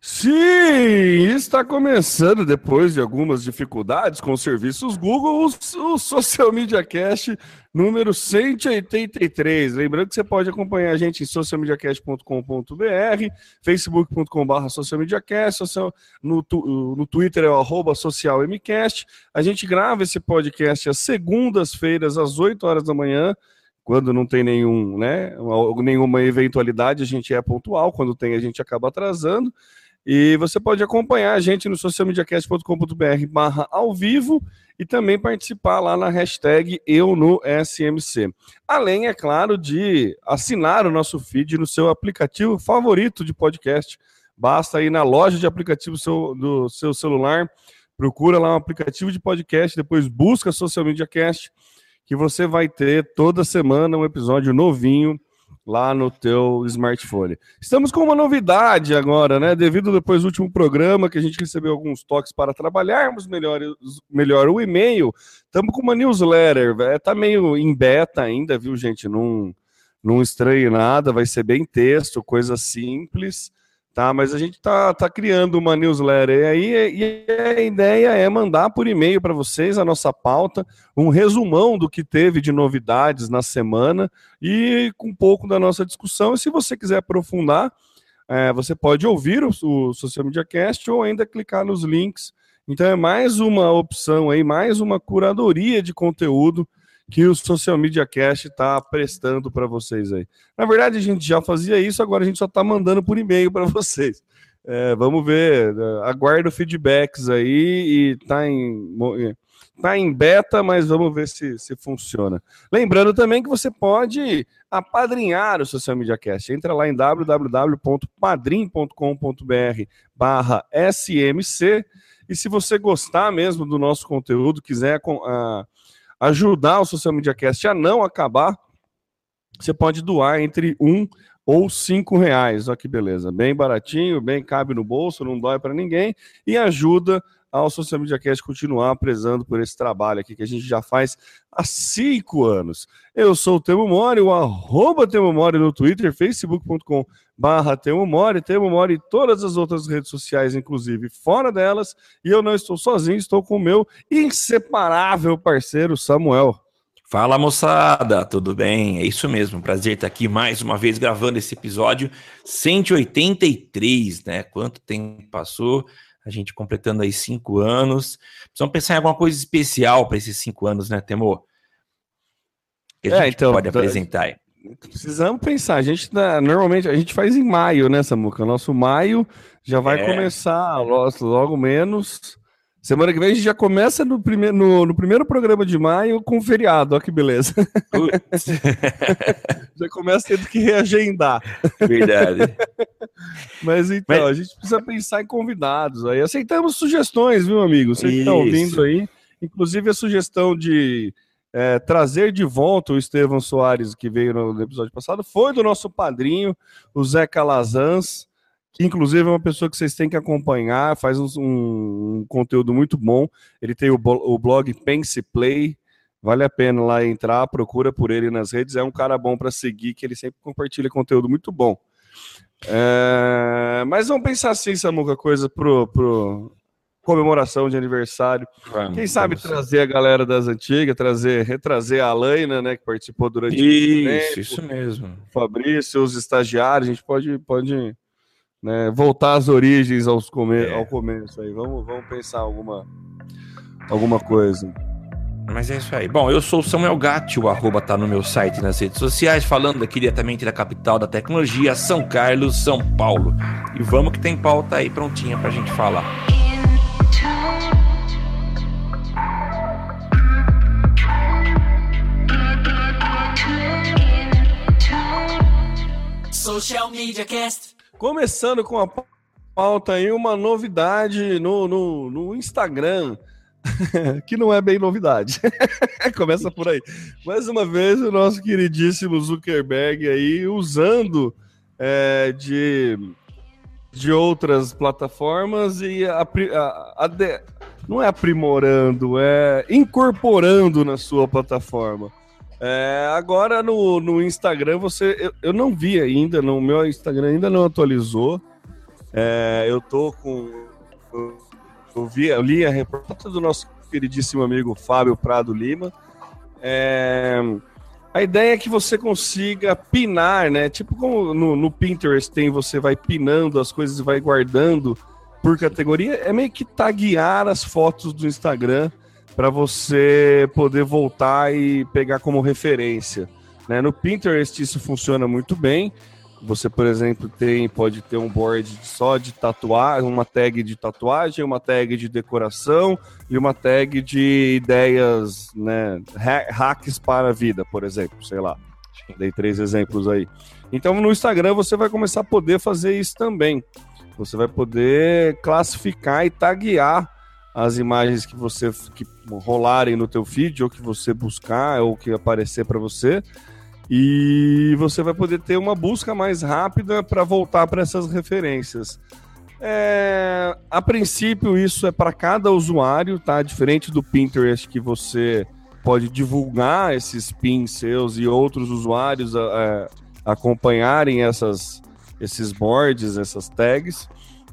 Sim, está começando depois de algumas dificuldades com os serviços Google, o, o Social Media Cast número 183. Lembrando que você pode acompanhar a gente em socialmediacast.com.br, facebook.com.br socialmediacast, social, no, no Twitter é o arroba socialmcast. A gente grava esse podcast às segundas-feiras, às 8 horas da manhã, quando não tem nenhum, né, nenhuma eventualidade, a gente é pontual, quando tem, a gente acaba atrasando. E você pode acompanhar a gente no socialmediacast.com.br barra ao vivo e também participar lá na hashtag Eu no SMC. Além, é claro, de assinar o nosso feed no seu aplicativo favorito de podcast. Basta ir na loja de aplicativos do seu celular, procura lá um aplicativo de podcast, depois busca Social Media Cast, que você vai ter toda semana um episódio novinho lá no teu smartphone. Estamos com uma novidade agora, né? Devido depois do último programa que a gente recebeu alguns toques para trabalharmos melhor, melhor o e-mail, estamos com uma newsletter, véio. tá meio em beta ainda, viu, gente? Não, não estranhe nada, vai ser bem texto, coisa simples tá? Mas a gente está tá criando uma newsletter aí e a ideia é mandar por e-mail para vocês a nossa pauta, um resumão do que teve de novidades na semana e com um pouco da nossa discussão. E se você quiser aprofundar, é, você pode ouvir o, o Social Media Cast ou ainda clicar nos links. Então é mais uma opção aí, mais uma curadoria de conteúdo que o Social Media Cast está prestando para vocês aí. Na verdade, a gente já fazia isso, agora a gente só está mandando por e-mail para vocês. É, vamos ver, aguardo feedbacks aí e tá em, tá em beta, mas vamos ver se, se funciona. Lembrando também que você pode apadrinhar o Social Media Cast. Entra lá em www.padrim.com.br barra SMC e se você gostar mesmo do nosso conteúdo, quiser uh, ajudar o Social Media Cast a não acabar, você pode doar entre um ou cinco reais. Olha que beleza, bem baratinho, bem cabe no bolso, não dói para ninguém e ajuda ao Social Media Cast continuar prezando por esse trabalho aqui que a gente já faz há cinco anos. Eu sou o Temo Mori, o arroba Temo Mori no Twitter, facebook.com barra Temo Mori, Temo Mori e todas as outras redes sociais, inclusive fora delas, e eu não estou sozinho, estou com o meu inseparável parceiro Samuel. Fala moçada, tudo bem? É isso mesmo, prazer estar aqui mais uma vez gravando esse episódio 183, né? Quanto tempo passou? a gente completando aí cinco anos. Precisamos pensar em alguma coisa especial para esses cinco anos, né, Temor? Que a é, gente então, pode apresentar aí. Precisamos pensar. A gente tá, normalmente a gente faz em maio, né, Samuca? O nosso maio já vai é. começar logo, menos Semana que vem a gente já começa no primeiro, no, no primeiro programa de maio com feriado, olha que beleza. já começa tendo que reagendar. Verdade. Mas então, Mas... a gente precisa pensar em convidados aí. Aceitamos sugestões, viu, amigo? Você que está ouvindo aí. Inclusive a sugestão de é, trazer de volta o Estevão Soares, que veio no episódio passado, foi do nosso padrinho, o Zé Calazans que inclusive é uma pessoa que vocês têm que acompanhar, faz um, um conteúdo muito bom. Ele tem o, o, blog Pense Play, vale a pena lá entrar, procura por ele nas redes. É um cara bom para seguir, que ele sempre compartilha conteúdo muito bom. É, mas vamos pensar assim, Samuca, coisa pro, pro comemoração de aniversário. Vamos, Quem sabe vamos. trazer a galera das antigas, trazer, retrazer a Alaina, né, que participou durante isso, tempo, isso mesmo. O Fabrício, os estagiários, a gente pode, pode né, voltar às origens aos come é. ao começo aí. Vamos, vamos pensar alguma, alguma coisa. Mas é isso aí. Bom, eu sou o Samuel Gatti, o arroba tá no meu site nas redes sociais, falando aqui diretamente da capital da tecnologia, São Carlos, São Paulo. E vamos que tem pauta aí prontinha pra gente falar. Social Media Cast. Começando com a pauta aí, uma novidade no, no, no Instagram, que não é bem novidade. Começa por aí. Mais uma vez, o nosso queridíssimo Zuckerberg aí usando é, de, de outras plataformas e a, a, a de, não é aprimorando, é incorporando na sua plataforma. É, agora no, no Instagram você. Eu, eu, não vi ainda, no meu Instagram ainda não atualizou. É, eu tô com. Eu, vi, eu li a reportagem do nosso queridíssimo amigo Fábio Prado Lima. É, a ideia é que você consiga pinar, né? Tipo como no, no, Pinterest tem, você vai pinando as coisas e vai guardando por categoria. É meio que taguear as fotos do Instagram para você poder voltar e pegar como referência. Né? No Pinterest isso funciona muito bem. Você, por exemplo, tem pode ter um board só de tatuagem, uma tag de tatuagem, uma tag de decoração e uma tag de ideias, né, hacks para a vida, por exemplo, sei lá. Dei três exemplos aí. Então, no Instagram você vai começar a poder fazer isso também. Você vai poder classificar e taguear as imagens que você que rolarem no teu feed ou que você buscar ou que aparecer para você e você vai poder ter uma busca mais rápida para voltar para essas referências. É, a princípio isso é para cada usuário, tá? Diferente do Pinterest que você pode divulgar esses pins seus e outros usuários é, acompanharem essas, esses boards, essas tags.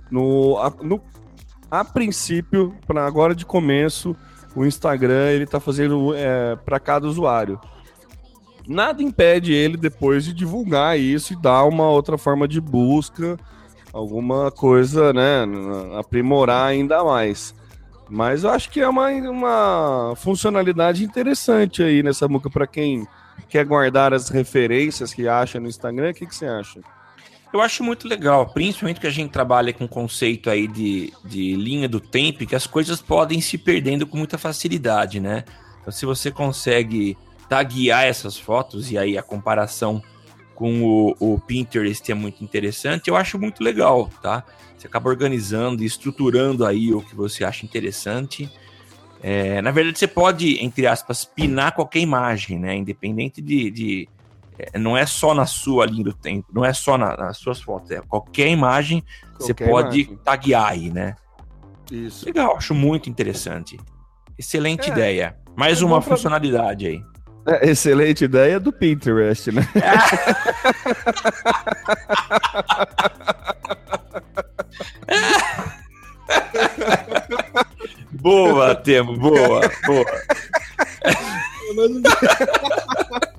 No, a, no a princípio, para agora de começo, o Instagram ele está fazendo é, para cada usuário. Nada impede ele depois de divulgar isso e dar uma outra forma de busca, alguma coisa, né, aprimorar ainda mais. Mas eu acho que é uma, uma funcionalidade interessante aí nessa muca para quem quer guardar as referências que acha no Instagram. O que, que você acha? Eu acho muito legal, principalmente que a gente trabalha com o conceito aí de, de linha do tempo, que as coisas podem se perdendo com muita facilidade, né? Então, se você consegue taguear essas fotos, e aí a comparação com o, o Pinterest é muito interessante, eu acho muito legal, tá? Você acaba organizando e estruturando aí o que você acha interessante. É, na verdade, você pode, entre aspas, pinar qualquer imagem, né? Independente de, de não é só na sua linha do tempo, não é só na, nas suas fotos, é qualquer imagem qualquer você pode imagem. taguear aí, né? Isso. Legal, acho muito interessante. Excelente é, ideia. Mais é uma funcionalidade aí. É, excelente ideia do Pinterest, né? boa, Temo, boa, boa.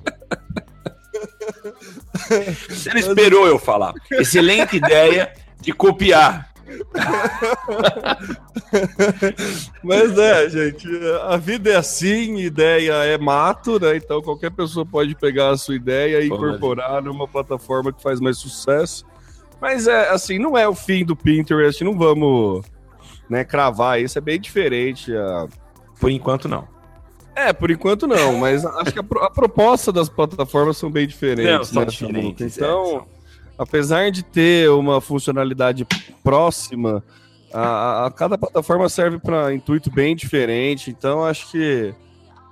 Você não esperou eu falar. Excelente ideia de copiar. Mas é, gente, a vida é assim, ideia é mato, né? Então qualquer pessoa pode pegar a sua ideia e incorporar numa plataforma que faz mais sucesso. Mas é assim, não é o fim do Pinterest, não vamos né, cravar isso, é bem diferente. A... Por enquanto não. É, por enquanto não, mas acho que a, pro, a, proposta das plataformas são bem diferentes. Não, né, diferentes então, é, apesar de ter uma funcionalidade próxima, a, a cada plataforma serve para intuito bem diferente. Então, acho que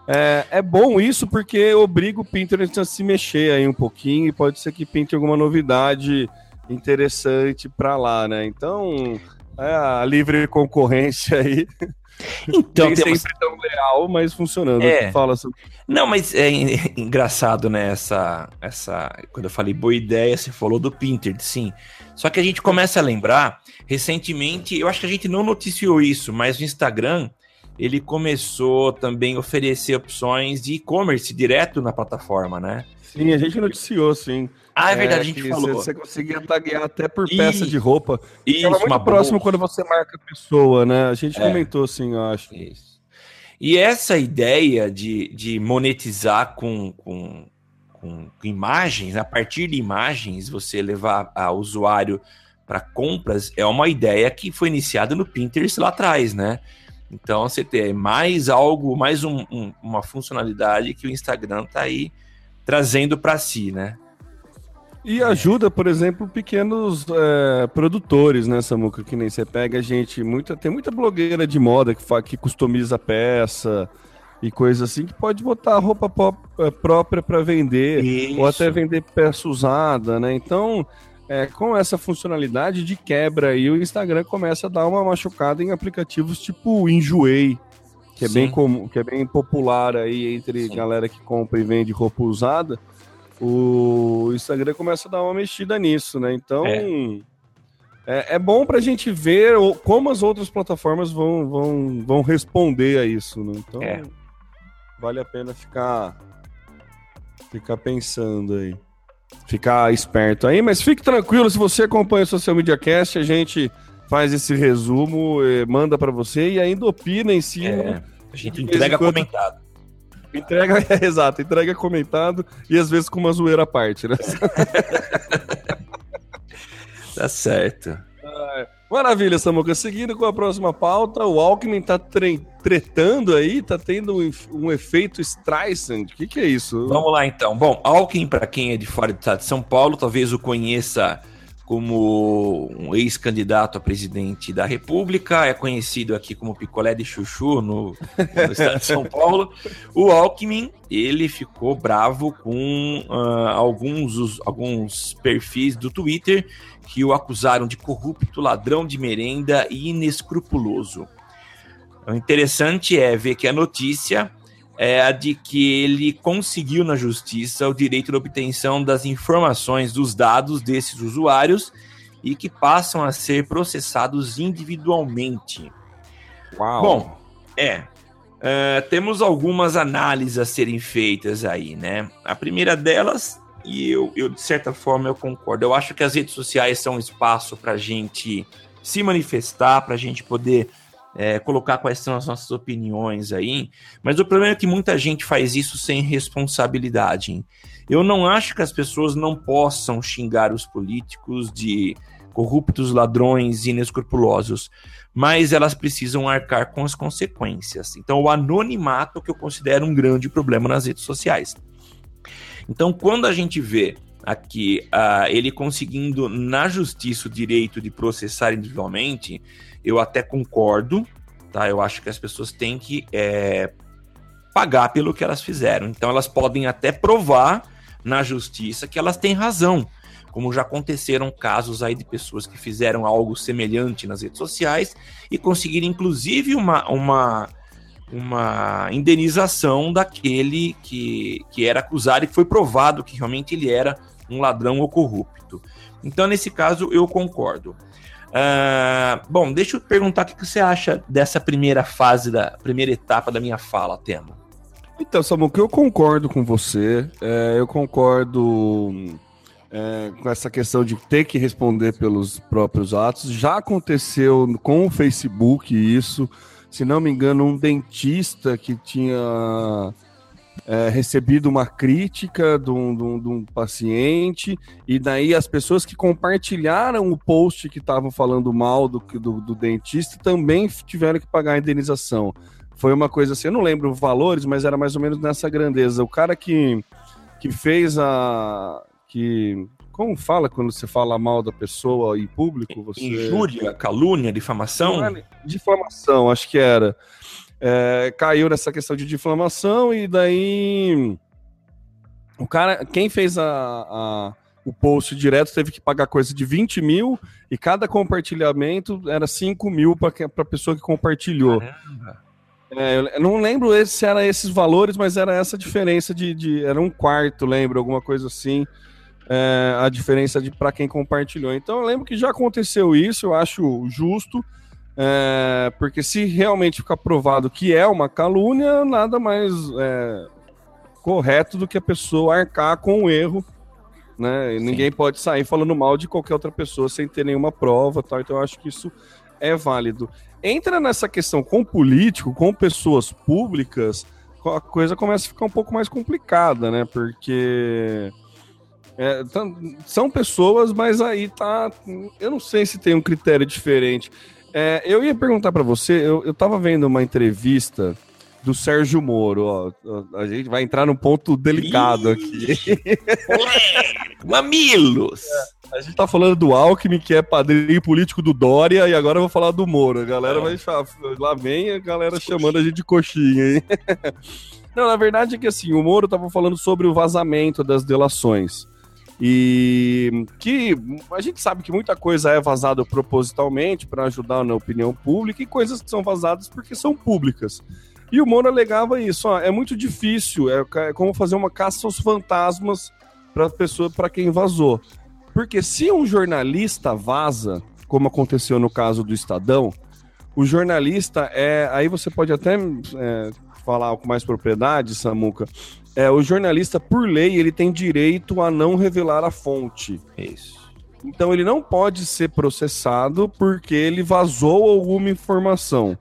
é, é, bom isso porque obriga o Pinterest a se mexer aí um pouquinho e pode ser que pinte alguma novidade interessante para lá, né? Então, é a livre concorrência aí então, Nem temos... sempre tão leal, mas funcionando. É. Fala sobre... Não, mas é engraçado, né? Essa, essa. Quando eu falei boa ideia, você falou do Pinterest, sim. Só que a gente começa a lembrar, recentemente, eu acho que a gente não noticiou isso, mas o Instagram ele começou também a oferecer opções de e-commerce direto na plataforma, né? Sim, a gente noticiou, sim. Ah, é verdade, é, a gente falou. Você conseguia taguear até por peça de roupa. Isso, Ficava muito próximo quando você marca a pessoa, né? A gente é. comentou assim, eu acho. Isso. E essa ideia de, de monetizar com, com, com imagens, a partir de imagens, você levar a usuário para compras, é uma ideia que foi iniciada no Pinterest lá atrás, né? Então você tem mais algo, mais um, um, uma funcionalidade que o Instagram tá aí trazendo para si, né? E ajuda, por exemplo, pequenos é, produtores, né, Samuca? Que nem você pega a gente, muita, tem muita blogueira de moda que, fa, que customiza peça e coisa assim, que pode botar roupa pop, é, própria para vender, Isso. ou até vender peça usada, né? Então, é, com essa funcionalidade de quebra aí, o Instagram começa a dar uma machucada em aplicativos tipo Enjoei, que é, bem comum, que é bem popular aí entre Sim. galera que compra e vende roupa usada o Instagram começa a dar uma mexida nisso, né? Então, é. é, é bom para a gente ver como as outras plataformas vão, vão, vão responder a isso. Né? Então, é. vale a pena ficar, ficar pensando aí. Ficar esperto aí, mas fique tranquilo, se você acompanha o Social Media Cast, a gente faz esse resumo, manda para você e ainda opina em cima. É, a gente entrega quando... comentado. Entrega, é, exato, entrega comentado e às vezes com uma zoeira à parte, né? tá certo. Maravilha, Samuca. Seguindo com a próxima pauta, o Alckmin tá tre tretando aí, tá tendo um, um efeito Streisand. O que, que é isso? Vamos lá então. Bom, Alckmin, para quem é de fora do estado de São Paulo, talvez o conheça como um ex-candidato a presidente da República, é conhecido aqui como picolé de chuchu no, no estado de São Paulo. O Alckmin, ele ficou bravo com uh, alguns, os, alguns perfis do Twitter que o acusaram de corrupto, ladrão de merenda e inescrupuloso. O interessante é ver que a notícia é a de que ele conseguiu na justiça o direito de obtenção das informações dos dados desses usuários e que passam a ser processados individualmente. Uau. Bom, é. Uh, temos algumas análises a serem feitas aí, né? A primeira delas, e eu, eu de certa forma eu concordo, eu acho que as redes sociais são um espaço para a gente se manifestar, para a gente poder é, colocar quais são as nossas opiniões aí, mas o problema é que muita gente faz isso sem responsabilidade. Eu não acho que as pessoas não possam xingar os políticos de corruptos, ladrões e inescrupulosos, mas elas precisam arcar com as consequências. Então, o anonimato que eu considero um grande problema nas redes sociais. Então, quando a gente vê aqui uh, ele conseguindo na justiça o direito de processar individualmente, eu até concordo, tá? Eu acho que as pessoas têm que é, pagar pelo que elas fizeram. Então elas podem até provar na justiça que elas têm razão. Como já aconteceram casos aí de pessoas que fizeram algo semelhante nas redes sociais e conseguiram, inclusive, uma, uma, uma indenização daquele que, que era acusado e foi provado que realmente ele era um ladrão ou corrupto. Então, nesse caso, eu concordo. Uh, bom, deixa eu perguntar o que você acha dessa primeira fase, da primeira etapa da minha fala, Temo. Então, Samuel, eu concordo com você. É, eu concordo é, com essa questão de ter que responder pelos próprios atos. Já aconteceu com o Facebook isso. Se não me engano, um dentista que tinha é, recebido uma crítica de um, de, um, de um, paciente, e daí as pessoas que compartilharam o post que estavam falando mal do, do, do, dentista também tiveram que pagar a indenização. Foi uma coisa assim, eu não lembro valores, mas era mais ou menos nessa grandeza. O cara que, que fez a. que como fala quando você fala mal da pessoa em público? Você... Injúria, calúnia, difamação? Difamação, acho que era é, caiu nessa questão de difamação e daí o cara, quem fez a, a, o post direto teve que pagar coisa de 20 mil e cada compartilhamento era 5 mil para a pessoa que compartilhou. É, não lembro se era esses valores, mas era essa diferença de, de era um quarto, lembro, alguma coisa assim. É, a diferença de para quem compartilhou. Então eu lembro que já aconteceu isso, eu acho justo. É, porque se realmente ficar provado que é uma calúnia, nada mais é, correto do que a pessoa arcar com o erro. Né? ninguém pode sair falando mal de qualquer outra pessoa sem ter nenhuma prova. Tal, então eu acho que isso é válido. Entra nessa questão com político, com pessoas públicas, a coisa começa a ficar um pouco mais complicada, né? Porque. É, são pessoas, mas aí tá. Eu não sei se tem um critério diferente. É, eu ia perguntar para você, eu, eu tava vendo uma entrevista do Sérgio Moro, ó, a gente vai entrar num ponto delicado aqui. Mamilos! É, a gente tá falando do Alckmin, que é padrinho político do Dória, e agora eu vou falar do Moro. A galera é. vai lá vem a galera chamando a gente de coxinha, hein? Não, na verdade é que assim, o Moro tava falando sobre o vazamento das delações. E que a gente sabe que muita coisa é vazada propositalmente para ajudar na opinião pública e coisas que são vazadas porque são públicas. E o Moro alegava isso, ó, é muito difícil, é, é como fazer uma caça aos fantasmas para pessoa, para quem vazou. Porque se um jornalista vaza, como aconteceu no caso do Estadão, o jornalista é. Aí você pode até é, falar com mais propriedade, Samuca. É, o jornalista, por lei, ele tem direito a não revelar a fonte. Isso. Então ele não pode ser processado porque ele vazou alguma informação.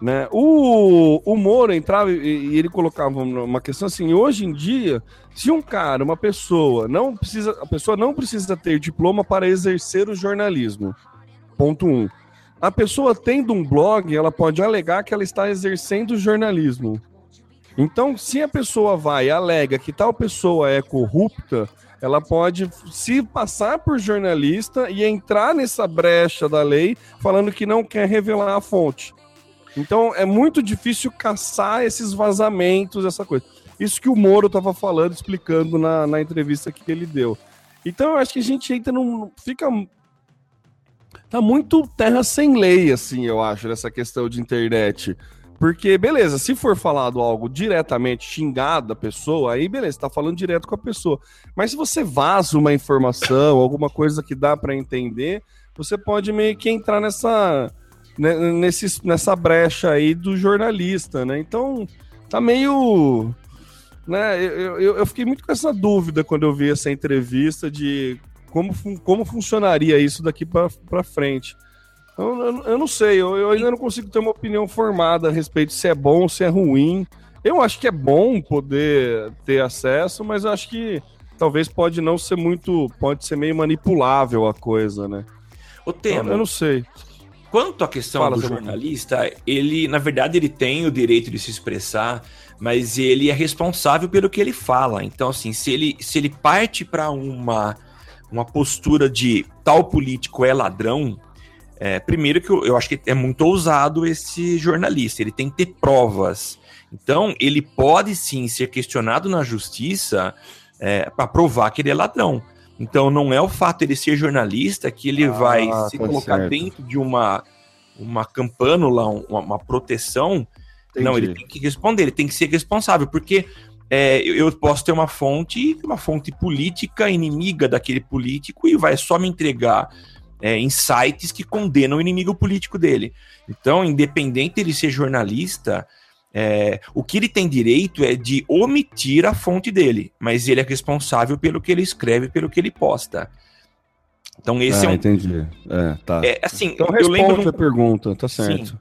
Né? O, o Moro entrava e, e, ele colocava uma questão assim: hoje em dia, se um cara, uma pessoa, não precisa, a pessoa não precisa ter diploma para exercer o jornalismo. Ponto um. A pessoa tendo um blog, ela pode alegar que ela está exercendo jornalismo. Então, se a pessoa vai e alega que tal pessoa é corrupta, ela pode se passar por jornalista e entrar nessa brecha da lei falando que não quer revelar a fonte. Então é muito difícil caçar esses vazamentos, essa coisa. Isso que o Moro estava falando, explicando na, na entrevista que ele deu. Então eu acho que a gente entra num. Fica. Tá muito terra sem lei, assim, eu acho, nessa questão de internet. Porque, beleza, se for falado algo diretamente xingado da pessoa, aí beleza, tá falando direto com a pessoa. Mas se você vaza uma informação, alguma coisa que dá para entender, você pode meio que entrar nessa né, nesse, nessa brecha aí do jornalista, né? Então, tá meio. Né, eu, eu, eu, fiquei muito com essa dúvida quando eu vi essa entrevista de como, como funcionaria isso daqui para frente. Eu, eu, eu, não sei, eu, eu ainda não consigo ter uma opinião formada a respeito se é bom ou se é ruim. Eu acho que é bom poder ter acesso, mas eu acho que talvez pode não ser muito. Pode ser meio manipulável a coisa, né? O tema. Eu, eu não sei. Quanto à questão Fala, do jornalista, ele, na verdade, ele tem o direito de se expressar, mas ele é responsável pelo que ele fala. Então, assim, se ele, se ele parte para uma, uma postura de tal político é ladrão, é, primeiro que eu, eu acho que é muito ousado esse jornalista, ele tem que ter provas. Então, ele pode sim ser questionado na justiça é, para provar que ele é ladrão. Então não é o fato de ele ser jornalista que ele ah, vai se tá colocar certo. dentro de uma, uma campânula, uma, uma proteção. Entendi. Não, ele tem que responder, ele tem que ser responsável, porque é, eu posso ter uma fonte, uma fonte política inimiga daquele político e vai só me entregar é, insights que condenam o inimigo político dele. Então, independente de ele ser jornalista, é, o que ele tem direito é de omitir a fonte dele, mas ele é responsável pelo que ele escreve, pelo que ele posta. Então esse ah, é um. entendi. É, tá. É, assim, então eu lembro a pergunta, tá certo. Sim.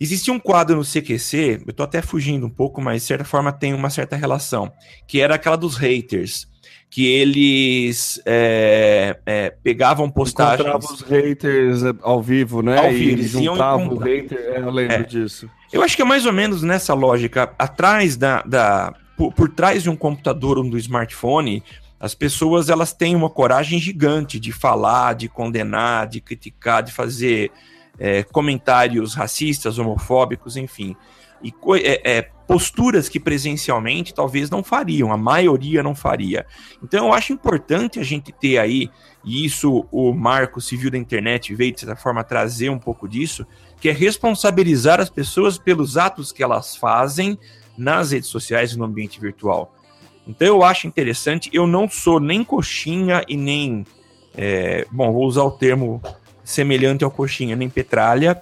Existia um quadro no CQC, eu tô até fugindo um pouco, mas de certa forma tem uma certa relação, que era aquela dos haters que eles é, é, pegavam postagens. Encontravam os haters é, ao vivo, né? Ao vivo, eles juntavam o hater, é, eu lembro é. disso. Eu acho que é mais ou menos nessa lógica. Atrás da. da por, por trás de um computador ou do smartphone, as pessoas elas têm uma coragem gigante de falar, de condenar, de criticar, de fazer é, comentários racistas, homofóbicos, enfim. E é, é, posturas que presencialmente talvez não fariam, a maioria não faria. Então eu acho importante a gente ter aí, e isso o Marco Civil da Internet veio de certa forma trazer um pouco disso, que é responsabilizar as pessoas pelos atos que elas fazem nas redes sociais e no ambiente virtual. Então eu acho interessante, eu não sou nem coxinha e nem. É, bom, vou usar o termo semelhante ao coxinha, nem petralha.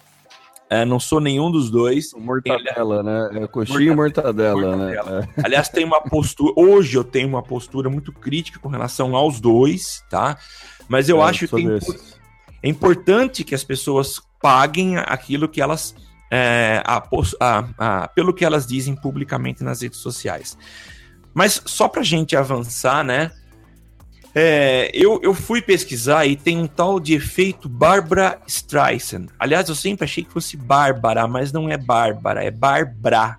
É, não sou nenhum dos dois. Mortadela, né? É coxinha mortadela, e mortadela, mortadela, né? É. Aliás, tem uma postura. Hoje eu tenho uma postura muito crítica com relação aos dois, tá? Mas eu é, acho que é importante que as pessoas paguem aquilo que elas. É, a, a, a, pelo que elas dizem publicamente nas redes sociais. Mas só para gente avançar, né? É, eu, eu fui pesquisar e tem um tal de efeito Barbara Streisand. Aliás, eu sempre achei que fosse Bárbara, mas não é Bárbara, é Barbara.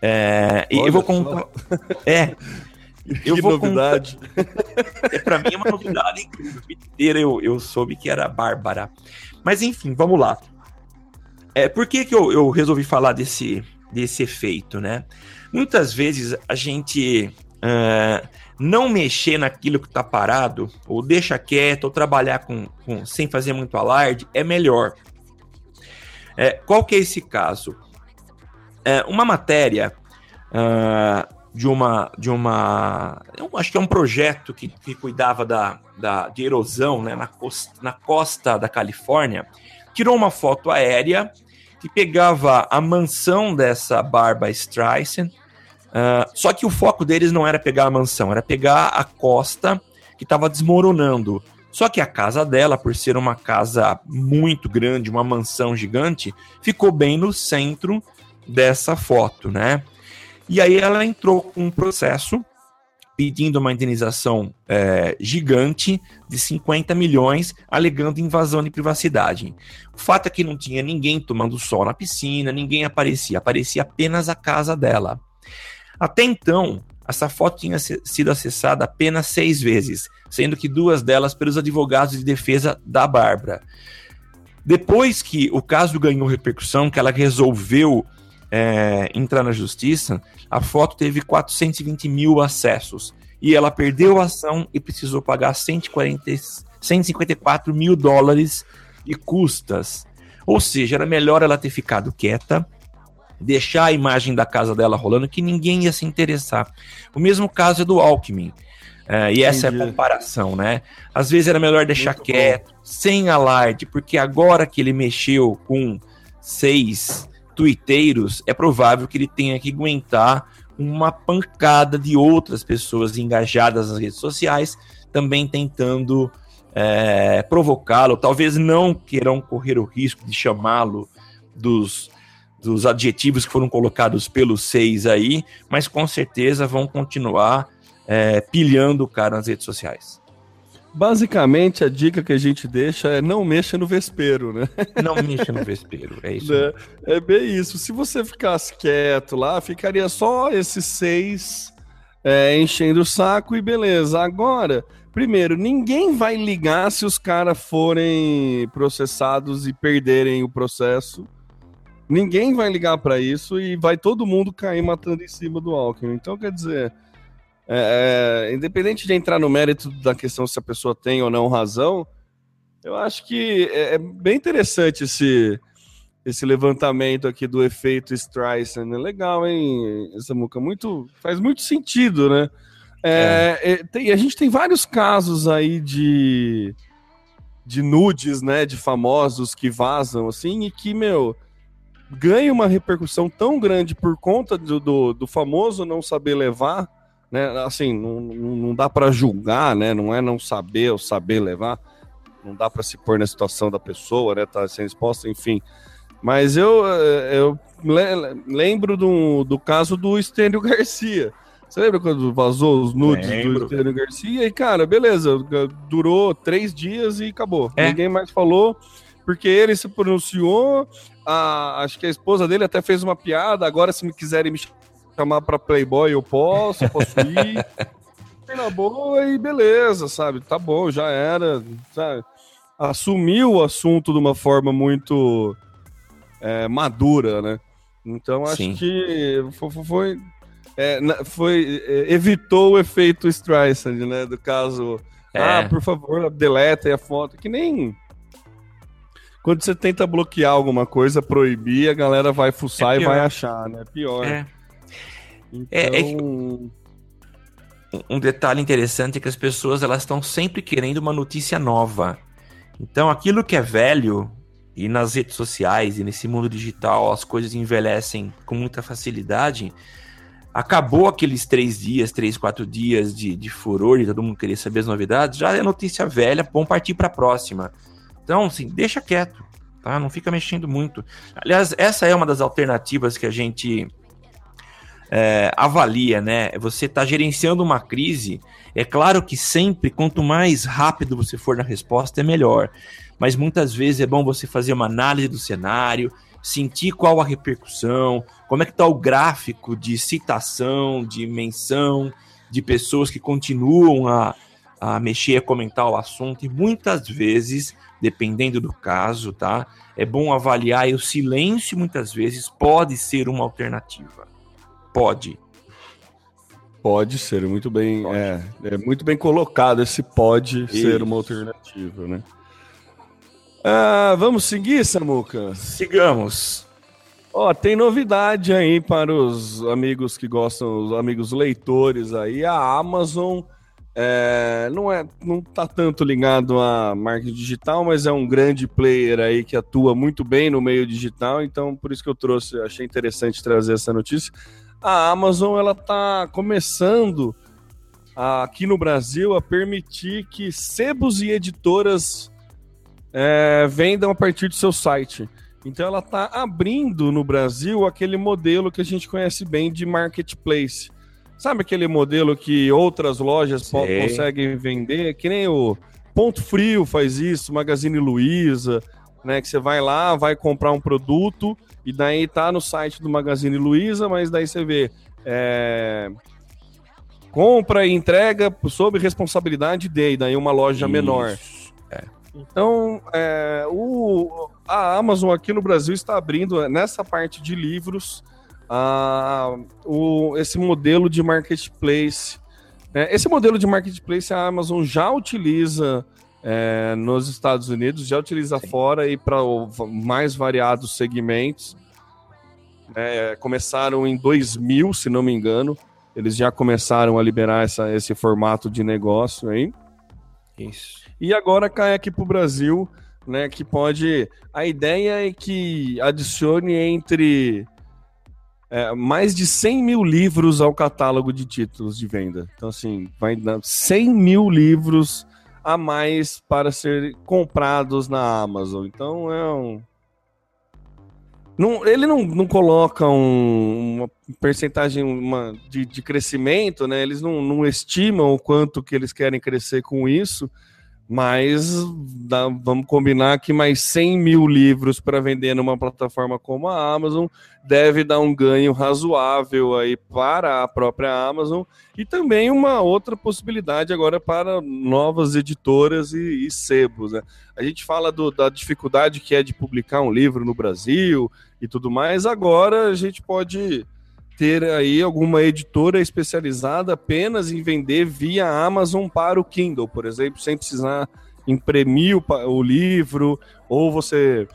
É, eu vou contar. É. Eu que vou novidade. Contar... É, pra mim é uma novidade incrível. inteira eu, eu soube que era Bárbara. Mas enfim, vamos lá. É, por que, que eu, eu resolvi falar desse, desse efeito, né? Muitas vezes a gente. Uh, não mexer naquilo que está parado, ou deixa quieto, ou trabalhar com, com, sem fazer muito alarde, é melhor. É, qual que é esse caso? É, uma matéria uh, de uma. De uma acho que é um projeto que, que cuidava da, da, de erosão né, na, costa, na costa da Califórnia. Tirou uma foto aérea que pegava a mansão dessa Barbara Streisand. Uh, só que o foco deles não era pegar a mansão, era pegar a costa que estava desmoronando. Só que a casa dela, por ser uma casa muito grande, uma mansão gigante, ficou bem no centro dessa foto, né? E aí ela entrou com um processo pedindo uma indenização é, gigante de 50 milhões, alegando invasão de privacidade. O fato é que não tinha ninguém tomando sol na piscina, ninguém aparecia, aparecia apenas a casa dela. Até então, essa foto tinha sido acessada apenas seis vezes, sendo que duas delas pelos advogados de defesa da Bárbara. Depois que o caso ganhou repercussão, que ela resolveu é, entrar na justiça, a foto teve 420 mil acessos. E ela perdeu a ação e precisou pagar 140, 154 mil dólares de custas. Ou seja, era melhor ela ter ficado quieta, deixar a imagem da casa dela rolando, que ninguém ia se interessar. O mesmo caso é do Alckmin. É, e essa Entendi. é a comparação, né? Às vezes era melhor deixar Muito quieto, bom. sem alarde, porque agora que ele mexeu com seis tuiteiros, é provável que ele tenha que aguentar uma pancada de outras pessoas engajadas nas redes sociais, também tentando é, provocá-lo. Talvez não queiram correr o risco de chamá-lo dos, dos adjetivos que foram colocados pelos seis aí, mas com certeza vão continuar é, pilhando o cara nas redes sociais. Basicamente, a dica que a gente deixa é não mexa no vespeiro, né? Não mexa no vespeiro, é isso. É, é bem isso. Se você ficasse quieto lá, ficaria só esses seis é, enchendo o saco e beleza. Agora, primeiro, ninguém vai ligar se os caras forem processados e perderem o processo. Ninguém vai ligar para isso e vai todo mundo cair matando em cima do Alckmin. Então, quer dizer, é, é, independente de entrar no mérito da questão se a pessoa tem ou não razão, eu acho que é, é bem interessante esse, esse levantamento aqui do efeito Streisand. É legal, hein, Samuca? Muito, faz muito sentido, né? É, é. é. tem, a gente tem vários casos aí de, de nudes, né, de famosos que vazam, assim, e que, meu, ganha uma repercussão tão grande por conta do, do, do famoso não saber levar, né? Assim, não, não dá para julgar, né? Não é não saber ou saber levar. Não dá para se pôr na situação da pessoa, né? Tá sendo exposta, enfim. Mas eu, eh, eu lembro do, do caso do Estênio Garcia. Você lembra quando vazou os nudes Lembro. do Estênio Garcia? E, cara, beleza, durou três dias e acabou. É. Ninguém mais falou, porque ele se pronunciou. A, acho que a esposa dele até fez uma piada. Agora, se me quiserem me chamar para Playboy, eu posso, posso ir. na boa e beleza, sabe? Tá bom, já era. Sabe? Assumiu o assunto de uma forma muito é, madura, né? Então acho Sim. que foi, foi, é, foi é, evitou o efeito Streisand, né? Do caso, é. ah, por favor, deleta a foto, que nem quando você tenta bloquear alguma coisa, proibir, a galera vai fuçar é e vai achar, né? Pior. É. É, é então... um detalhe interessante é que as pessoas elas estão sempre querendo uma notícia nova. Então, aquilo que é velho e nas redes sociais e nesse mundo digital as coisas envelhecem com muita facilidade. Acabou aqueles três dias, três, quatro dias de, de furor e todo mundo querer saber as novidades. Já é notícia velha, vamos partir para a próxima. Então, assim, deixa quieto, tá? Não fica mexendo muito. Aliás, essa é uma das alternativas que a gente é, avalia, né? Você está gerenciando uma crise. É claro que sempre, quanto mais rápido você for na resposta, é melhor. Mas muitas vezes é bom você fazer uma análise do cenário, sentir qual a repercussão, como é que está o gráfico de citação, de menção, de pessoas que continuam a, a mexer, a comentar o assunto. E muitas vezes, dependendo do caso, tá? É bom avaliar e o silêncio muitas vezes pode ser uma alternativa. Pode. Pode ser, muito bem. Pode. É, é muito bem colocado esse pode Isso. ser uma alternativa, né? Ah, vamos seguir, Samuca? Sigamos. Ó, oh, tem novidade aí para os amigos que gostam, os amigos leitores aí. A Amazon é, não é, não tá tanto ligado a marketing digital, mas é um grande player aí que atua muito bem no meio digital. Então, por isso que eu trouxe, achei interessante trazer essa notícia. A Amazon ela tá começando a, aqui no Brasil a permitir que sebos e editoras é, vendam a partir do seu site. Então ela está abrindo no Brasil aquele modelo que a gente conhece bem de marketplace. Sabe aquele modelo que outras lojas conseguem vender? Que nem o Ponto Frio faz isso, Magazine Luiza, né? Que você vai lá, vai comprar um produto e daí tá no site do Magazine Luiza, mas daí você vê é... compra e entrega sob responsabilidade de, daí uma loja isso. menor. É. Então, é, o, a Amazon aqui no Brasil está abrindo nessa parte de livros a, o, esse modelo de marketplace. É, esse modelo de marketplace a Amazon já utiliza é, nos Estados Unidos, já utiliza Sim. fora e para mais variados segmentos. É, começaram em 2000, se não me engano. Eles já começaram a liberar essa, esse formato de negócio aí. Isso. E agora cai aqui para o Brasil, né? Que pode. A ideia é que adicione entre é, mais de 100 mil livros ao catálogo de títulos de venda. Então, assim, vai dar 100 mil livros a mais para ser comprados na Amazon. Então, é um. Não, ele não, não coloca um, uma percentagem uma, de, de crescimento, né? Eles não, não estimam o quanto que eles querem crescer com isso, mas dá, vamos combinar que mais 100 mil livros para vender numa plataforma como a Amazon deve dar um ganho razoável aí para a própria Amazon e também uma outra possibilidade agora para novas editoras e, e sebos. Né? A gente fala do, da dificuldade que é de publicar um livro no Brasil e tudo mais, agora a gente pode ter aí alguma editora especializada apenas em vender via Amazon para o Kindle, por exemplo, sem precisar imprimir o, o livro, ou você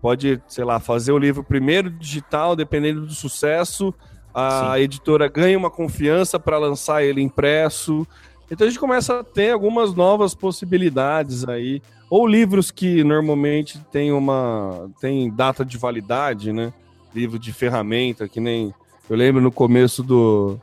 pode, sei lá, fazer o livro primeiro digital, dependendo do sucesso, a Sim. editora ganha uma confiança para lançar ele impresso. Então a gente começa a ter algumas novas possibilidades aí, ou livros que normalmente tem uma tem data de validade, né? Livro de ferramenta, que nem eu lembro no começo do,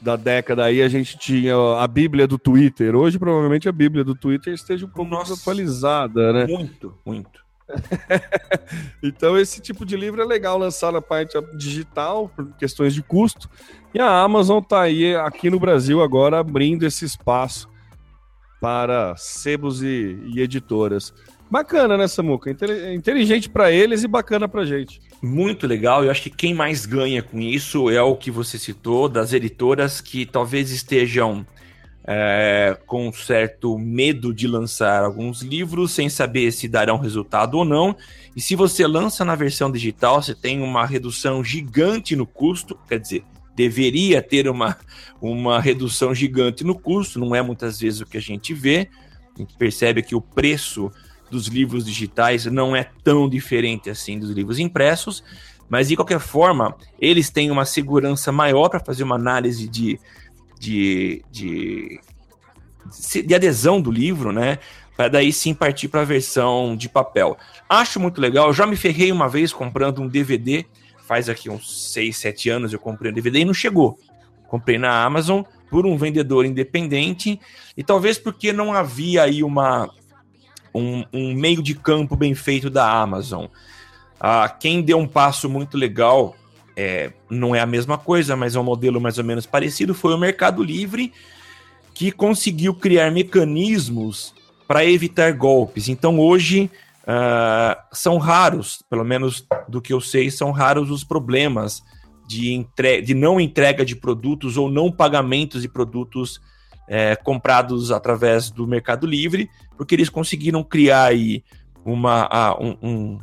da década aí a gente tinha a Bíblia do Twitter. Hoje, provavelmente, a Bíblia do Twitter esteja um pouco mais atualizada, né? Muito, muito. então, esse tipo de livro é legal lançar na parte digital, por questões de custo. E a Amazon está aí, aqui no Brasil, agora abrindo esse espaço para sebos e, e editoras. Bacana, né, Samuca? Inteligente para eles e bacana para gente. Muito legal. Eu acho que quem mais ganha com isso é o que você citou, das editoras que talvez estejam é, com certo medo de lançar alguns livros sem saber se darão resultado ou não. E se você lança na versão digital, você tem uma redução gigante no custo, quer dizer, deveria ter uma, uma redução gigante no custo, não é muitas vezes o que a gente vê. A gente percebe que o preço dos livros digitais não é tão diferente assim dos livros impressos, mas de qualquer forma, eles têm uma segurança maior para fazer uma análise de, de, de, de adesão do livro, né? Para daí sim partir para a versão de papel. Acho muito legal. já me ferrei uma vez comprando um DVD. Faz aqui uns 6, 7 anos eu comprei um DVD e não chegou. Comprei na Amazon por um vendedor independente e talvez porque não havia aí uma um, um meio de campo bem feito da Amazon. Ah, quem deu um passo muito legal, é, não é a mesma coisa, mas é um modelo mais ou menos parecido, foi o Mercado Livre, que conseguiu criar mecanismos para evitar golpes. Então hoje uh, são raros, pelo menos do que eu sei, são raros os problemas de, entre... de não entrega de produtos ou não pagamentos de produtos é, comprados através do Mercado Livre, porque eles conseguiram criar aí uma, um, um,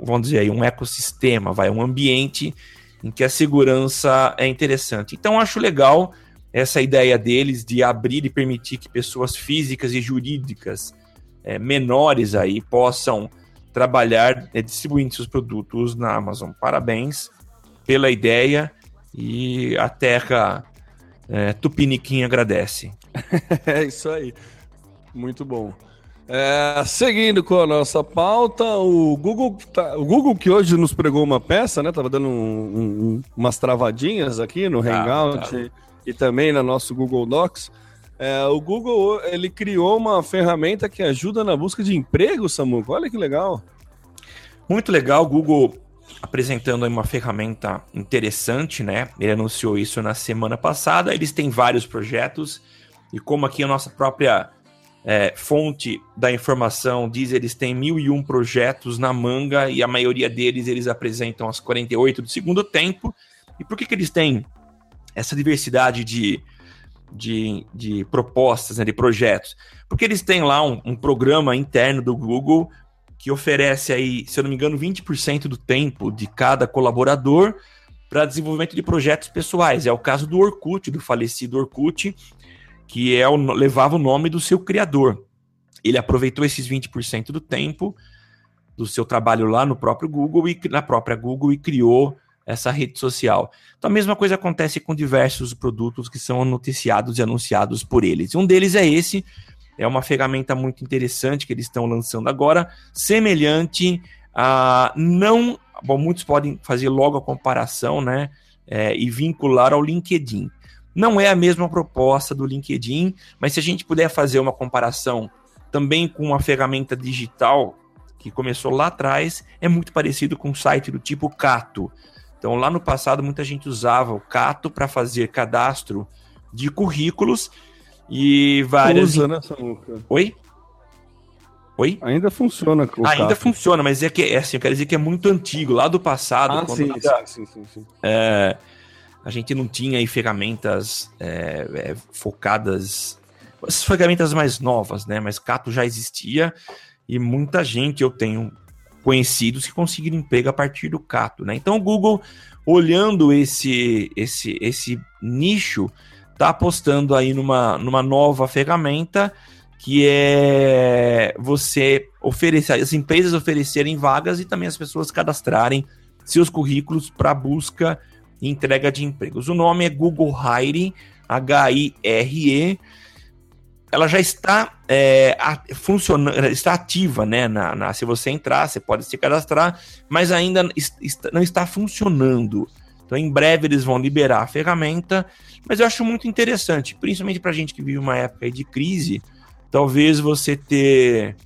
vamos dizer aí, um ecossistema, vai, um ambiente em que a segurança é interessante. Então acho legal essa ideia deles de abrir e permitir que pessoas físicas e jurídicas é, menores aí possam trabalhar é, distribuindo seus produtos na Amazon. Parabéns pela ideia e a Terra é, Tupiniquim agradece. é isso aí. Muito bom. É, seguindo com a nossa pauta, o Google, tá, o Google que hoje nos pregou uma peça, né? Tava dando um, um, umas travadinhas aqui no ah, Hangout tá. e, e, também no nosso Google Docs. É, o Google ele criou uma ferramenta que ajuda na busca de emprego, Samuco. Olha que legal. Muito legal, Google apresentando uma ferramenta interessante, né? Ele anunciou isso na semana passada. Eles têm vários projetos e como aqui a nossa própria é, fonte da informação diz eles têm mil e um projetos na manga e a maioria deles eles apresentam as 48 do segundo tempo. E por que, que eles têm essa diversidade de, de, de propostas, né, de projetos? Porque eles têm lá um, um programa interno do Google que oferece aí, se eu não me engano, 20% do tempo de cada colaborador para desenvolvimento de projetos pessoais. É o caso do Orkut, do falecido Orkut, que é o, levava o nome do seu criador. Ele aproveitou esses 20% do tempo do seu trabalho lá no próprio Google e na própria Google e criou essa rede social. Então a mesma coisa acontece com diversos produtos que são noticiados e anunciados por eles. Um deles é esse, é uma ferramenta muito interessante que eles estão lançando agora, semelhante a não, bom, muitos podem fazer logo a comparação, né, é, e vincular ao LinkedIn. Não é a mesma proposta do LinkedIn, mas se a gente puder fazer uma comparação também com uma ferramenta digital que começou lá atrás, é muito parecido com um site do tipo Cato. Então, lá no passado, muita gente usava o Cato para fazer cadastro de currículos e várias. Usa, né, Samuca? Oi? Oi? Ainda funciona. Ainda Cato. funciona, mas é que é assim, eu quero dizer que é muito antigo, lá do passado. Ah, sim, ainda, sim, sim, sim, é, a gente não tinha aí ferramentas é, é, focadas, as ferramentas mais novas, né? Mas Cato já existia e muita gente eu tenho conhecidos que conseguiram emprego a partir do Cato, né? Então o Google, olhando esse, esse, esse nicho, está apostando aí numa, numa nova ferramenta que é você oferecer, as empresas oferecerem vagas e também as pessoas cadastrarem seus currículos para busca entrega de empregos. O nome é Google Hire, H-I-R-E. Ela já está é, funcionando, está ativa, né? Na, na, se você entrar, você pode se cadastrar, mas ainda est não está funcionando. Então, em breve eles vão liberar a ferramenta, mas eu acho muito interessante, principalmente para gente que vive uma época de crise, talvez você ter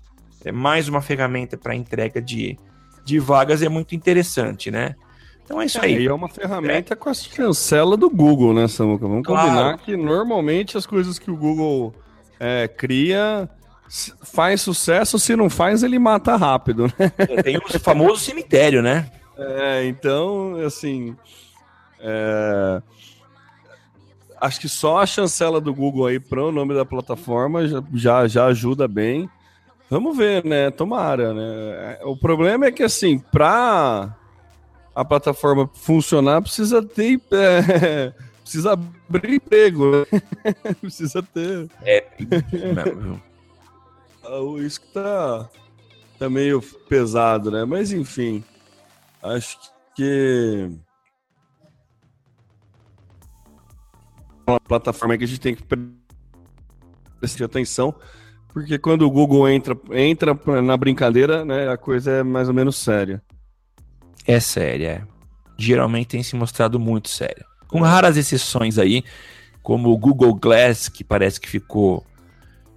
é, mais uma ferramenta para entrega de, de vagas é muito interessante, né? Então é isso aí. E é uma ferramenta é. com a chancela do Google, né, Samuca? Vamos claro. combinar que normalmente as coisas que o Google é, cria faz sucesso, se não faz, ele mata rápido, né? É, tem o famoso cemitério, né? É, então, assim. É... Acho que só a chancela do Google aí para o nome da plataforma já, já, ajuda bem. Vamos ver, né? Tomara, né? O problema é que, assim, para a plataforma funcionar, precisa ter. É, precisa abrir emprego. Né? precisa ter. É. Isso que tá, tá meio pesado, né? Mas enfim. Acho que. Uma plataforma que a gente tem que prestar atenção, porque quando o Google entra, entra na brincadeira, né, a coisa é mais ou menos séria é séria. É. Geralmente tem se mostrado muito séria. Com raras exceções aí, como o Google Glass, que parece que ficou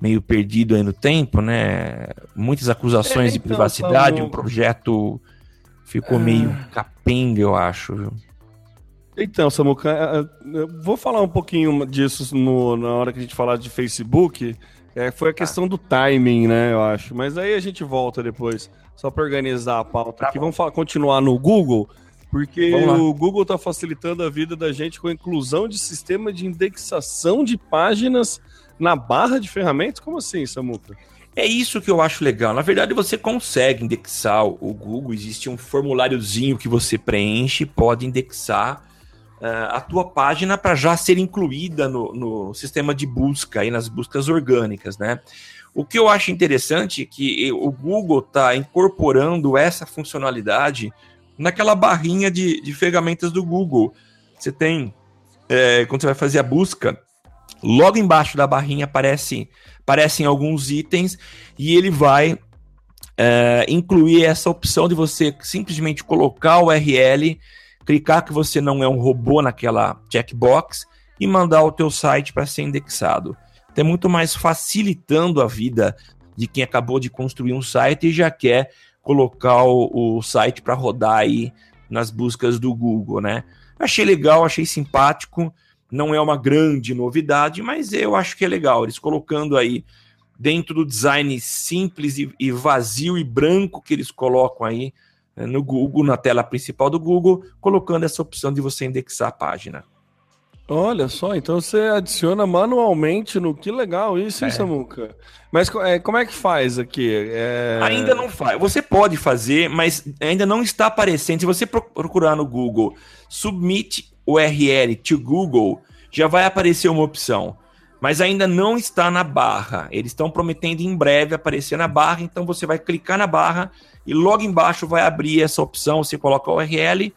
meio perdido aí no tempo, né? Muitas acusações é, então, de privacidade, um projeto ficou meio ah. capenga, eu acho, viu? Então, Samuca, é, é, vou falar um pouquinho disso no, na hora que a gente falar de Facebook. É, foi a tá. questão do timing, né, eu acho. Mas aí a gente volta depois. Só para organizar a pauta tá aqui. Vamos falar, continuar no Google, porque o Google está facilitando a vida da gente com a inclusão de sistema de indexação de páginas na barra de ferramentas. Como assim, Samuca? É isso que eu acho legal. Na verdade, você consegue indexar o Google. Existe um formuláriozinho que você preenche, pode indexar a tua página para já ser incluída no, no sistema de busca, aí nas buscas orgânicas, né? O que eu acho interessante é que o Google está incorporando essa funcionalidade naquela barrinha de, de ferramentas do Google. Você tem, é, quando você vai fazer a busca, logo embaixo da barrinha aparece, aparecem alguns itens e ele vai é, incluir essa opção de você simplesmente colocar o URL, clicar que você não é um robô naquela checkbox e mandar o teu site para ser indexado é muito mais facilitando a vida de quem acabou de construir um site e já quer colocar o, o site para rodar aí nas buscas do Google, né? Achei legal, achei simpático. Não é uma grande novidade, mas eu acho que é legal. Eles colocando aí dentro do design simples e, e vazio e branco que eles colocam aí no Google, na tela principal do Google, colocando essa opção de você indexar a página. Olha só, então você adiciona manualmente no que legal isso, hein, é. Samuca? Mas é, como é que faz aqui? É... Ainda não faz. Você pode fazer, mas ainda não está aparecendo. Se você procurar no Google Submit URL to Google, já vai aparecer uma opção. Mas ainda não está na barra. Eles estão prometendo em breve aparecer na barra, então você vai clicar na barra e logo embaixo vai abrir essa opção. Você coloca a URL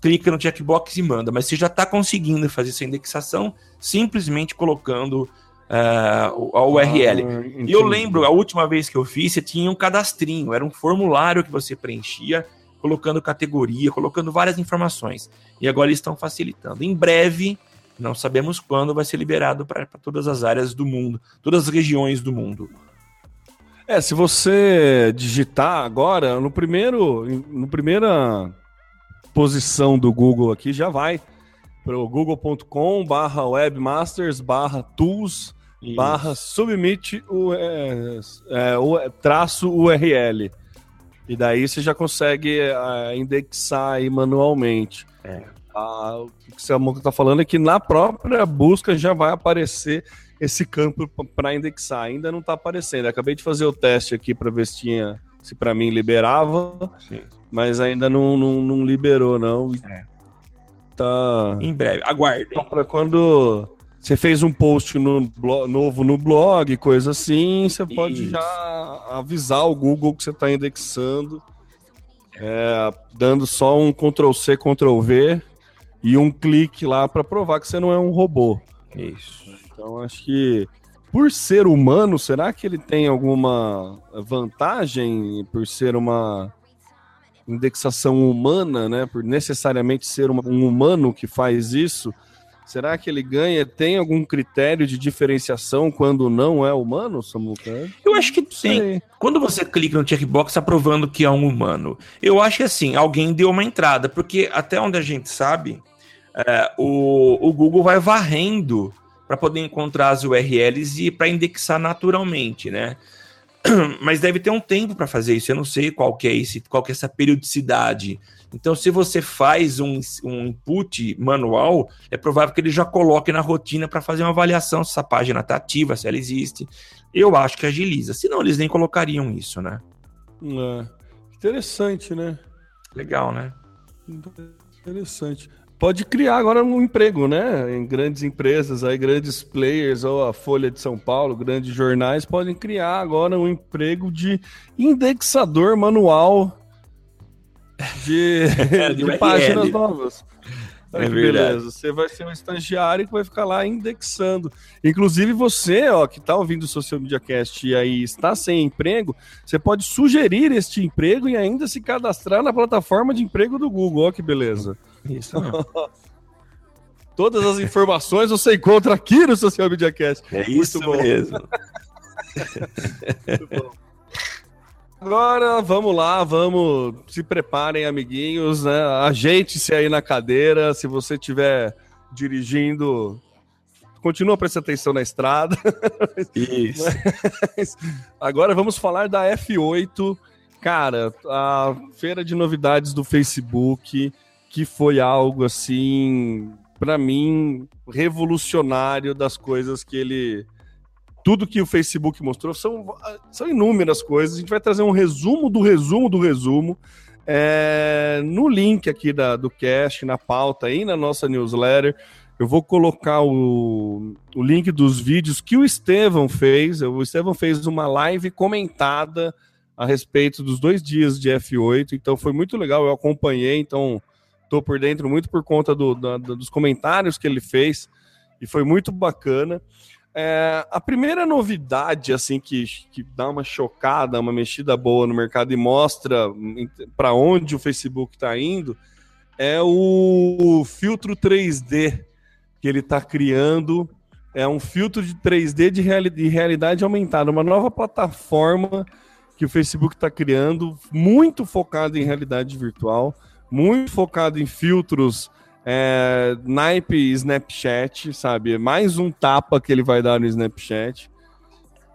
clica no checkbox e manda, mas você já está conseguindo fazer essa indexação simplesmente colocando uh, a URL. Ah, e eu lembro, a última vez que eu fiz, você tinha um cadastrinho, era um formulário que você preenchia, colocando categoria, colocando várias informações. E agora eles estão facilitando. Em breve, não sabemos quando, vai ser liberado para todas as áreas do mundo, todas as regiões do mundo. É, se você digitar agora, no primeiro, no primeira posição do Google aqui já vai para o google.com barra webmasters barra tools Isso. barra submit o, é, é, o traço URL. E daí você já consegue é, indexar aí manualmente. É. Ah, o que você está falando é que na própria busca já vai aparecer esse campo para indexar. Ainda não está aparecendo. Eu acabei de fazer o teste aqui para ver se tinha, se para mim liberava. Sim mas ainda não, não, não liberou, não. É. Tá. Em breve, aguarde. Então, para quando você fez um post no blog, novo no blog, coisa assim, você pode Isso. já avisar o Google que você está indexando, é, dando só um Ctrl C, Ctrl V e um clique lá para provar que você não é um robô. Isso. Então acho que por ser humano, será que ele tem alguma vantagem por ser uma indexação humana, né, por necessariamente ser uma, um humano que faz isso, será que ele ganha? Tem algum critério de diferenciação quando não é humano, Samuca? Eu acho que tem. Quando você clica no checkbox aprovando que é um humano, eu acho que assim, alguém deu uma entrada, porque até onde a gente sabe, é, o, o Google vai varrendo para poder encontrar as URLs e para indexar naturalmente, né? mas deve ter um tempo para fazer isso. Eu não sei qual que é esse, qual que é essa periodicidade. Então, se você faz um, um input manual, é provável que ele já coloque na rotina para fazer uma avaliação se essa página está ativa, se ela existe. Eu acho que agiliza. Senão, eles nem colocariam isso, né? É. Interessante, né? Legal, né? Interessante pode criar agora um emprego, né? Em grandes empresas, aí grandes players, ou a Folha de São Paulo, grandes jornais podem criar agora um emprego de indexador manual de, é, de páginas novas. É beleza. Você vai ser um estagiário que vai ficar lá indexando. Inclusive, você, ó, que está ouvindo o Social Media Cast e aí está sem emprego, você pode sugerir este emprego e ainda se cadastrar na plataforma de emprego do Google. Ó, que beleza. Isso. Todas as informações você encontra aqui no Social Media Cast. É isso bom. mesmo. Muito bom. Agora vamos lá, vamos. Se preparem, amiguinhos, né? Ajeite-se aí na cadeira. Se você estiver dirigindo, continua prestando atenção na estrada. Isso. Mas, agora vamos falar da F8. Cara, a feira de novidades do Facebook que foi algo assim, para mim, revolucionário das coisas que ele. Tudo que o Facebook mostrou são, são inúmeras coisas. A gente vai trazer um resumo do resumo do resumo é, no link aqui da, do cast, na pauta aí na nossa newsletter. Eu vou colocar o, o link dos vídeos que o Estevão fez. O Estevão fez uma live comentada a respeito dos dois dias de F8, então foi muito legal. Eu acompanhei, então estou por dentro muito por conta do, da, dos comentários que ele fez e foi muito bacana. É, a primeira novidade, assim, que, que dá uma chocada, uma mexida boa no mercado e mostra para onde o Facebook está indo, é o filtro 3D que ele está criando. É um filtro de 3D de, reali de realidade aumentada, uma nova plataforma que o Facebook está criando, muito focado em realidade virtual, muito focado em filtros é, naipe Snapchat, sabe? Mais um tapa que ele vai dar no Snapchat.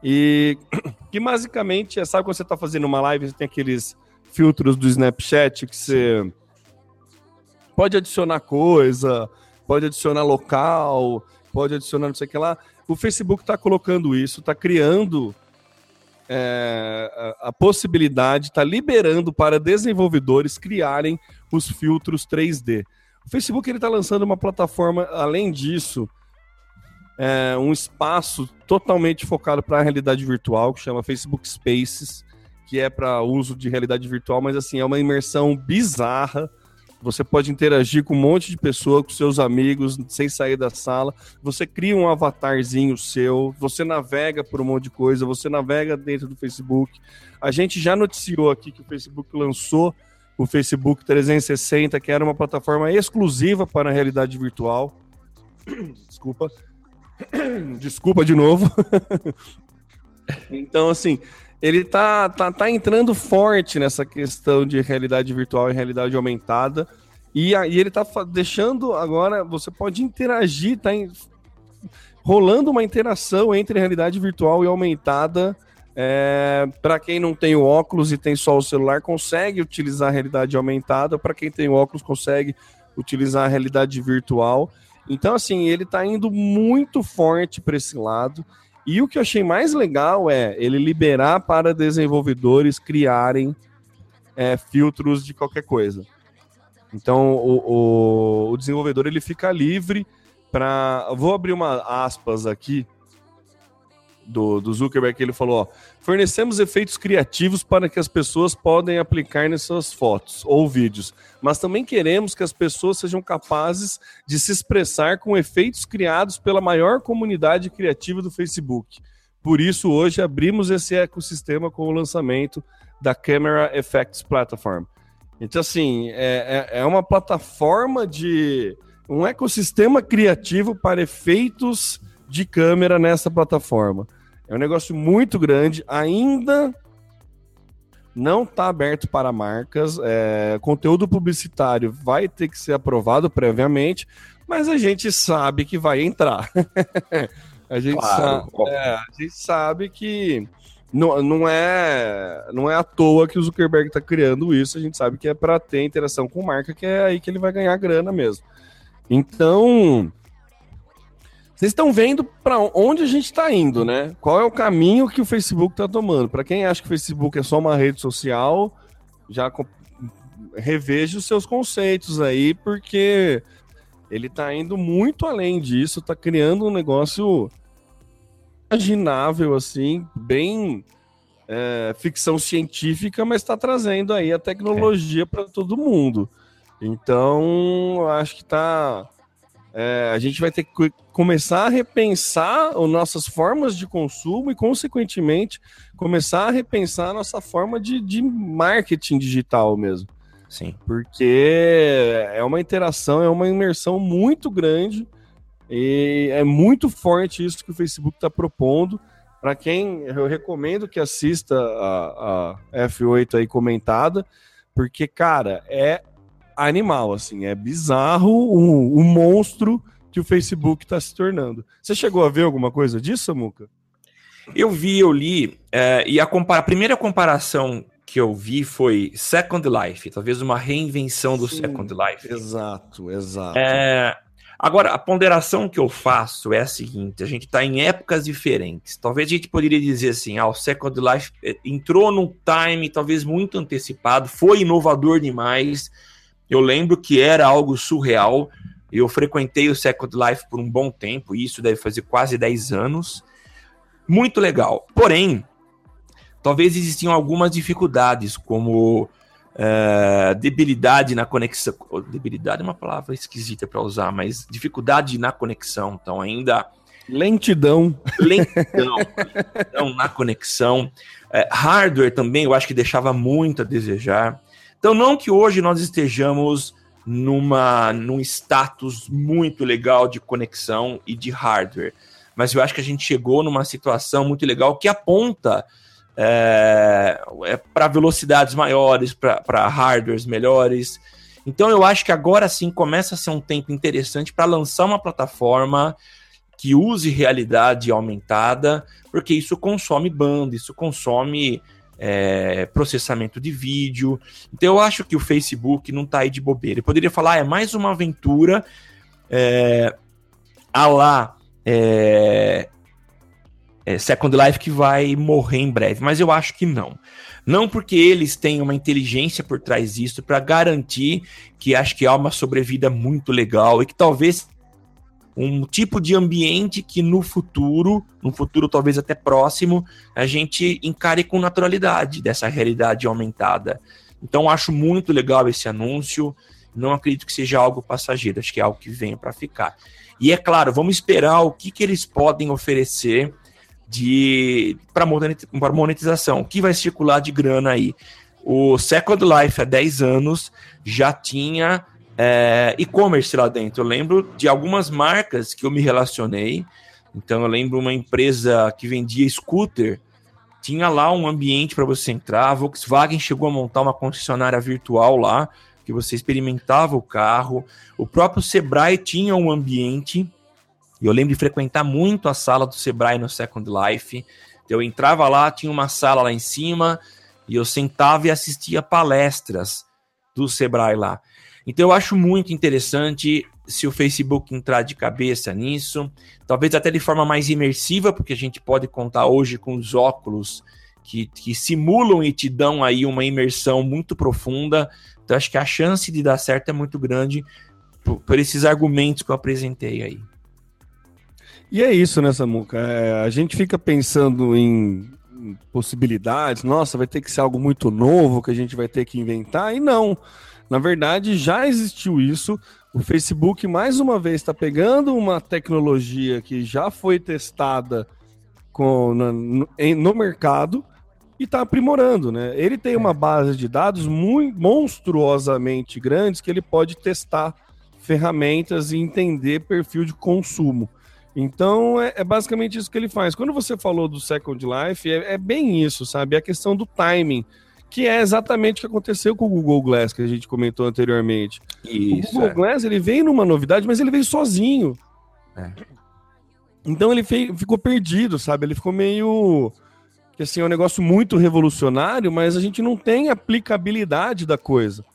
E que basicamente, é, sabe quando você está fazendo uma live, você tem aqueles filtros do Snapchat que você pode adicionar coisa, pode adicionar local, pode adicionar não sei o que lá. O Facebook está colocando isso, está criando é, a, a, possibilidade, está liberando para desenvolvedores criarem os filtros 3D. O Facebook está lançando uma plataforma, além disso, é, um espaço totalmente focado para a realidade virtual, que chama Facebook Spaces, que é para uso de realidade virtual, mas assim, é uma imersão bizarra você pode interagir com um monte de pessoa, com seus amigos, sem sair da sala. Você cria um avatarzinho seu, você navega por um monte de coisa, você navega dentro do Facebook. A gente já noticiou aqui que o Facebook lançou o Facebook 360, que era uma plataforma exclusiva para a realidade virtual. Desculpa. Desculpa de novo. então, assim, ele tá, tá, tá entrando forte nessa questão de realidade virtual e realidade aumentada. E, e ele tá deixando agora, você pode interagir, tá em, rolando uma interação entre realidade virtual e aumentada. É, para quem não tem o óculos e tem só o celular, consegue utilizar a realidade aumentada. Para quem tem o óculos, consegue utilizar a realidade virtual. Então, assim, ele está indo muito forte para esse lado. E o que eu achei mais legal é ele liberar para desenvolvedores criarem é, filtros de qualquer coisa. Então o, o, o desenvolvedor ele fica livre para. Vou abrir uma aspas aqui do, do Zuckerberg ele falou: ó, fornecemos efeitos criativos para que as pessoas podem aplicar nessas fotos ou vídeos, mas também queremos que as pessoas sejam capazes de se expressar com efeitos criados pela maior comunidade criativa do Facebook. Por isso, hoje abrimos esse ecossistema com o lançamento da Camera Effects Platform. Então, assim, é, é, é uma plataforma de um ecossistema criativo para efeitos de câmera nessa plataforma. É um negócio muito grande, ainda não está aberto para marcas. É, conteúdo publicitário vai ter que ser aprovado previamente, mas a gente sabe que vai entrar. a, gente claro. sabe, é, a gente sabe que não, não, é, não é à toa que o Zuckerberg está criando isso. A gente sabe que é para ter interação com marca, que é aí que ele vai ganhar grana mesmo. Então, vocês estão vendo para onde a gente está indo, né? Qual é o caminho que o Facebook está tomando? Para quem acha que o Facebook é só uma rede social, já reveja os seus conceitos aí, porque ele está indo muito além disso, está criando um negócio imaginável, assim, bem é, ficção científica, mas está trazendo aí a tecnologia é. para todo mundo. Então, acho que está é, a gente vai ter que começar a repensar as nossas formas de consumo e, consequentemente, começar a repensar a nossa forma de, de marketing digital mesmo. Sim. Porque é uma interação, é uma imersão muito grande e é muito forte isso que o Facebook está propondo. Para quem eu recomendo que assista a, a F8 aí comentada, porque, cara, é animal, assim, é bizarro o, o monstro que o Facebook está se tornando. Você chegou a ver alguma coisa disso, Samuca? Eu vi, eu li, é, e a, compara a primeira comparação que eu vi foi Second Life, talvez uma reinvenção do Sim, Second Life. Exato, exato. É, agora, a ponderação que eu faço é a seguinte: a gente está em épocas diferentes. Talvez a gente poderia dizer assim: ah, o Second Life é, entrou num time talvez muito antecipado, foi inovador demais eu lembro que era algo surreal. Eu frequentei o Second Life por um bom tempo, isso deve fazer quase 10 anos. Muito legal. Porém, talvez existiam algumas dificuldades, como é, debilidade na conexão. Debilidade é uma palavra esquisita para usar, mas dificuldade na conexão. Então, ainda. Lentidão. Lentidão, lentidão na conexão. É, hardware também, eu acho que deixava muito a desejar. Então, não que hoje nós estejamos numa, num status muito legal de conexão e de hardware, mas eu acho que a gente chegou numa situação muito legal que aponta é, é para velocidades maiores, para hardwares melhores. Então eu acho que agora sim começa a ser um tempo interessante para lançar uma plataforma que use realidade aumentada, porque isso consome banda, isso consome é, processamento de vídeo. Então eu acho que o Facebook não está aí de bobeira. Ele poderia falar, ah, é mais uma aventura é, a lá é, é, Second Life que vai morrer em breve, mas eu acho que não. Não porque eles têm uma inteligência por trás disso para garantir que acho que há uma sobrevida muito legal e que talvez um tipo de ambiente que no futuro, no futuro talvez até próximo, a gente encare com naturalidade dessa realidade aumentada. Então acho muito legal esse anúncio. Não acredito que seja algo passageiro, acho que é algo que vem para ficar. E é claro, vamos esperar o que, que eles podem oferecer de para monetização, o que vai circular de grana aí. O Second Life há 10 anos já tinha é, e-commerce lá dentro. Eu lembro de algumas marcas que eu me relacionei. Então eu lembro uma empresa que vendia scooter, tinha lá um ambiente para você entrar. A Volkswagen chegou a montar uma concessionária virtual lá, que você experimentava o carro. O próprio Sebrae tinha um ambiente eu lembro de frequentar muito a sala do Sebrae no Second Life. Eu entrava lá, tinha uma sala lá em cima, e eu sentava e assistia palestras do Sebrae lá. Então eu acho muito interessante se o Facebook entrar de cabeça nisso, talvez até de forma mais imersiva, porque a gente pode contar hoje com os óculos que, que simulam e te dão aí uma imersão muito profunda. Então acho que a chance de dar certo é muito grande por, por esses argumentos que eu apresentei aí. E é isso, né, Samuca? É, a gente fica pensando em possibilidades, nossa, vai ter que ser algo muito novo que a gente vai ter que inventar, e não. Na verdade, já existiu isso. O Facebook, mais uma vez, está pegando uma tecnologia que já foi testada com, no, no mercado e está aprimorando, né? Ele tem uma base de dados muito monstruosamente grandes que ele pode testar ferramentas e entender perfil de consumo. Então é, é, basicamente isso que ele faz. Quando você falou do Second Life, é, é, bem isso, sabe? É a questão do timing, que é exatamente o que aconteceu com o Google Glass, que a gente comentou anteriormente. Isso, o Google é. Glass ele veio numa novidade, mas ele veio sozinho. É. Então ele ficou perdido, sabe? Ele ficou meio. Que assim, é um negócio muito revolucionário, mas a gente não tem aplicabilidade da coisa.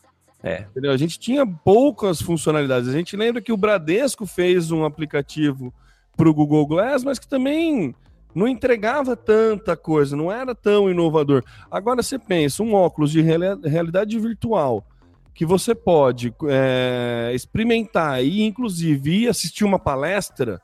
É. Entendeu? A gente tinha poucas funcionalidades. A gente lembra que o Bradesco fez um aplicativo para o Google Glass, mas que também não entregava tanta coisa, não era tão inovador. Agora você pensa, um óculos de realidade virtual que você pode é, experimentar e inclusive ir assistir uma palestra,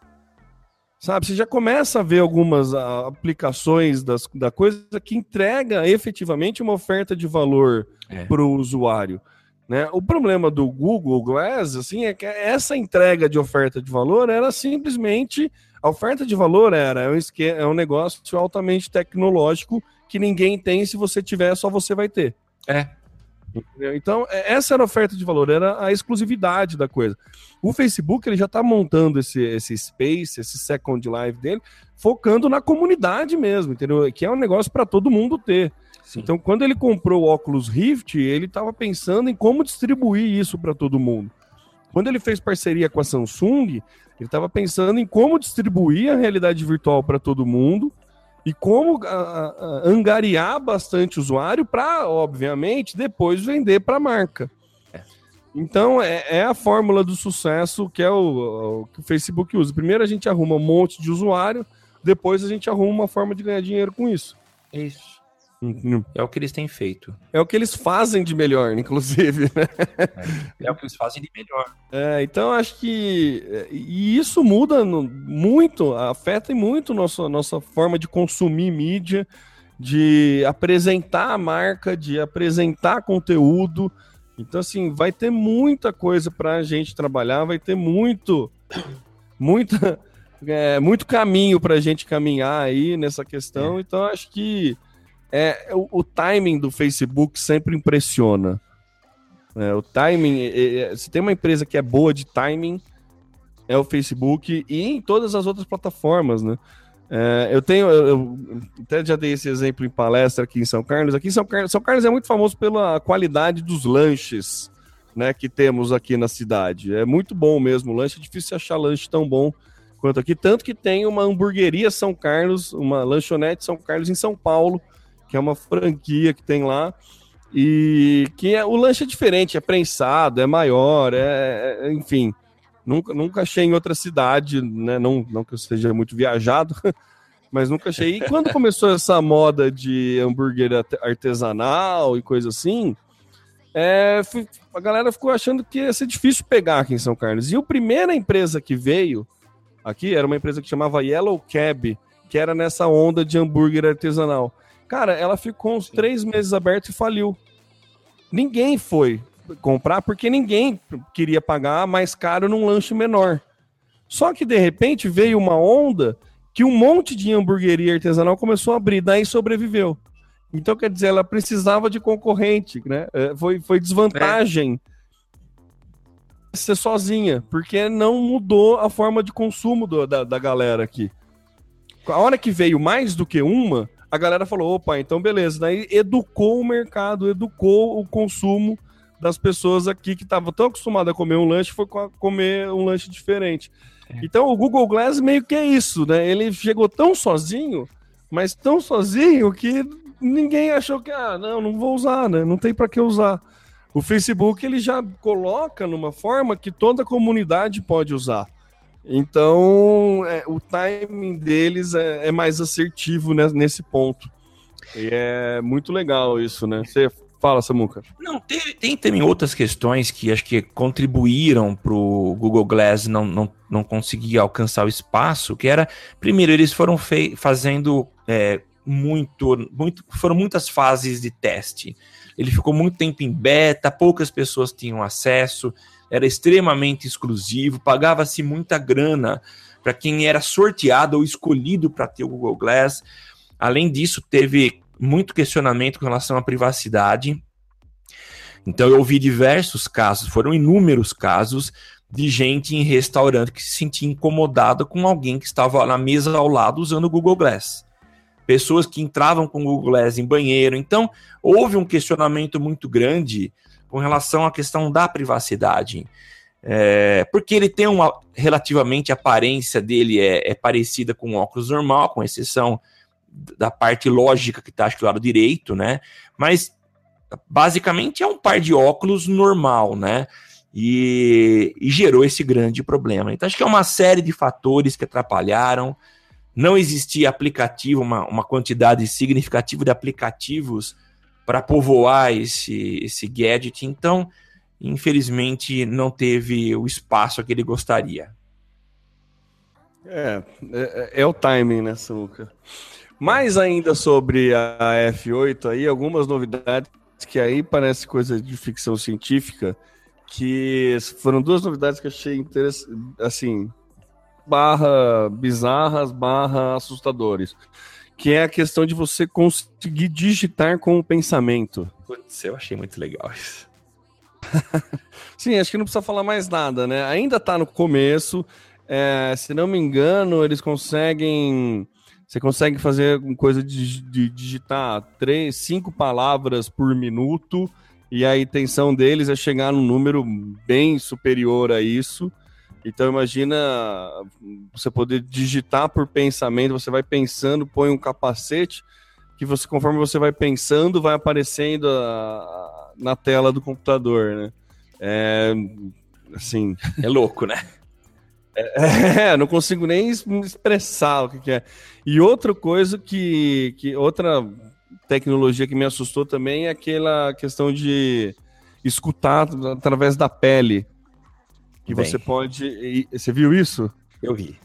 sabe? Você já começa a ver algumas aplicações das, da coisa que entrega efetivamente uma oferta de valor é. para o usuário. Né? O problema do Google Glass assim, é que essa entrega de oferta de valor era simplesmente. A oferta de valor era é um, esquema, é um negócio altamente tecnológico que ninguém tem, se você tiver, só você vai ter. É. Entendeu? Então, é, essa era a oferta de valor, era a exclusividade da coisa. O Facebook ele já está montando esse, esse space, esse Second Life dele, focando na comunidade mesmo, entendeu? Que é um negócio para todo mundo ter. Sim. Então, quando ele comprou o óculos Rift, ele estava pensando em como distribuir isso para todo mundo. Quando ele fez parceria com a Samsung, ele estava pensando em como distribuir a realidade virtual para todo mundo e como a, a, angariar bastante usuário para, obviamente, depois vender para a marca. É. Então, é, é, a fórmula do sucesso que é o, o, que o Facebook usa. Primeiro a gente arruma um monte de usuário, depois a gente arruma uma forma de ganhar dinheiro com isso. Isso. É o que eles têm feito. É o que eles fazem de melhor, inclusive. Né? É, é, o que eles fazem de melhor. É, então acho que. E isso muda no, muito, afeta muito nossa, nossa forma de consumir mídia, de apresentar a marca, de apresentar conteúdo. Então, assim, vai ter muita coisa para a gente trabalhar, vai ter muito, muita, é, muito caminho para a gente caminhar aí nessa questão. É. Então, acho que é, o, o, timing do Facebook sempre impressiona. É, o timing, é, é, se tem uma empresa que é boa de timing, é o Facebook e em todas as outras plataformas, né? É, eu tenho, eu, eu, até já dei esse exemplo em palestra aqui em São Carlos. Aqui em São Carlos, São Carlos é muito famoso pela qualidade dos lanches, né, que temos aqui na cidade. É muito bom mesmo o lanche, é difícil achar lanche tão bom quanto aqui, tanto que tem uma hamburgueria São Carlos, uma lanchonete São Carlos em São Paulo, que é uma franquia que tem lá. E que é, o lanche é diferente, é prensado, é maior, é, é enfim. Nunca, nunca achei em outra cidade, né? Não, não que eu seja muito viajado, mas nunca achei. E quando começou essa moda de hambúrguer artesanal e coisa assim, é, a galera ficou achando que ia ser difícil pegar aqui em São Carlos. E a primeira empresa que veio aqui era uma empresa que chamava Yellow Cab, que era nessa onda de hambúrguer artesanal. Cara, ela ficou uns três meses aberta e faliu. Ninguém foi comprar porque ninguém queria pagar mais caro num lanche menor. Só que de repente veio uma onda que um monte de hamburgueria artesanal começou a abrir, daí sobreviveu. Então, quer dizer, ela precisava de concorrente, né? É, foi, foi desvantagem é. ser sozinha, porque não mudou a forma de consumo do, da, da galera aqui. A hora que veio mais do que uma, a galera falou: opa, então beleza. Daí educou o mercado, educou o consumo das pessoas aqui que estavam tão acostumadas a comer um lanche, foi comer um lanche diferente. É. Então o Google Glass meio que é isso, né? Ele chegou tão sozinho, mas tão sozinho que ninguém achou que, ah, não, não vou usar, né? Não tem para que usar. O Facebook ele já coloca numa forma que toda a comunidade pode usar. Então, é, o timing deles é, é mais assertivo né, nesse ponto. E é muito legal isso, né? Você Fala, Samuca. Não, tem, também outras questões que acho que contribuíram para o Google Glass não, não, não conseguir alcançar o espaço, que era, primeiro, eles foram fazendo é, muito, muito, foram muitas fases de teste. Ele ficou muito tempo em beta, poucas pessoas tinham acesso, era extremamente exclusivo, pagava-se muita grana para quem era sorteado ou escolhido para ter o Google Glass. Além disso, teve muito questionamento com relação à privacidade. Então eu ouvi diversos casos, foram inúmeros casos de gente em restaurante que se sentia incomodada com alguém que estava na mesa ao lado usando o Google Glass. Pessoas que entravam com o Google Glass em banheiro. Então, houve um questionamento muito grande com relação à questão da privacidade. É, porque ele tem uma relativamente a aparência dele é, é parecida com um óculos normal, com exceção da parte lógica que está acho que do lado direito, né? Mas basicamente é um par de óculos normal, né? E, e, gerou esse grande problema. Então acho que é uma série de fatores que atrapalharam. Não existia aplicativo, uma, uma quantidade significativa de aplicativos para povoar esse, esse gadget. Então, infelizmente, não teve o espaço que ele gostaria. É, é, é o timing, né, Suca? Mais ainda sobre a F8 aí, algumas novidades que aí parece coisa de ficção científica, que foram duas novidades que achei interessantes, assim, barra bizarras, barra assustadores, que é a questão de você conseguir digitar com o pensamento. Putz, eu achei muito legal isso. Sim, acho que não precisa falar mais nada, né? Ainda tá no começo, é, se não me engano, eles conseguem você consegue fazer coisa de, de digitar três, cinco palavras por minuto, e a intenção deles é chegar num número bem superior a isso. Então imagina você poder digitar por pensamento, você vai pensando, põe um capacete que você conforme você vai pensando, vai aparecendo a, na tela do computador, né? É assim, é louco, né? É, não consigo nem expressar o que, que, é. E outra coisa que, que outra tecnologia que me assustou também é aquela questão de escutar através da pele. Que Bem, você pode. Você viu isso? Eu vi.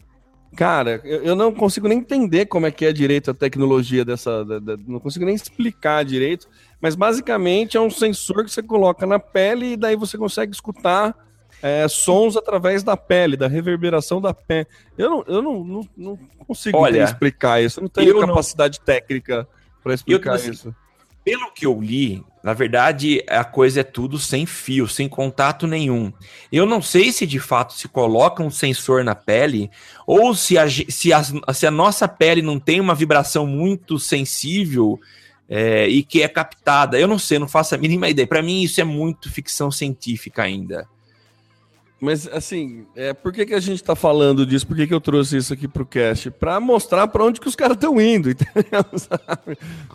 Cara, eu não consigo nem entender como é que é direito a tecnologia dessa. Da, da, não consigo nem explicar direito. Mas basicamente é um sensor que você coloca na pele e daí você consegue escutar é, sons através da pele, da reverberação da pele. Eu não, eu não, não, não consigo Olha, explicar isso. Eu não tenho capacidade não... técnica para explicar eu, isso. Pelo que eu li, na verdade, a coisa é tudo sem fio, sem contato nenhum. Eu não sei se de fato se coloca um sensor na pele ou se a, se a, se a nossa pele não tem uma vibração muito sensível é, e que é captada. Eu não sei, não faço a mínima ideia. Para mim, isso é muito ficção científica ainda. Mas, assim, é, por que, que a gente está falando disso? Por que, que eu trouxe isso aqui para o cast? Para mostrar para onde que os caras estão indo, entendeu?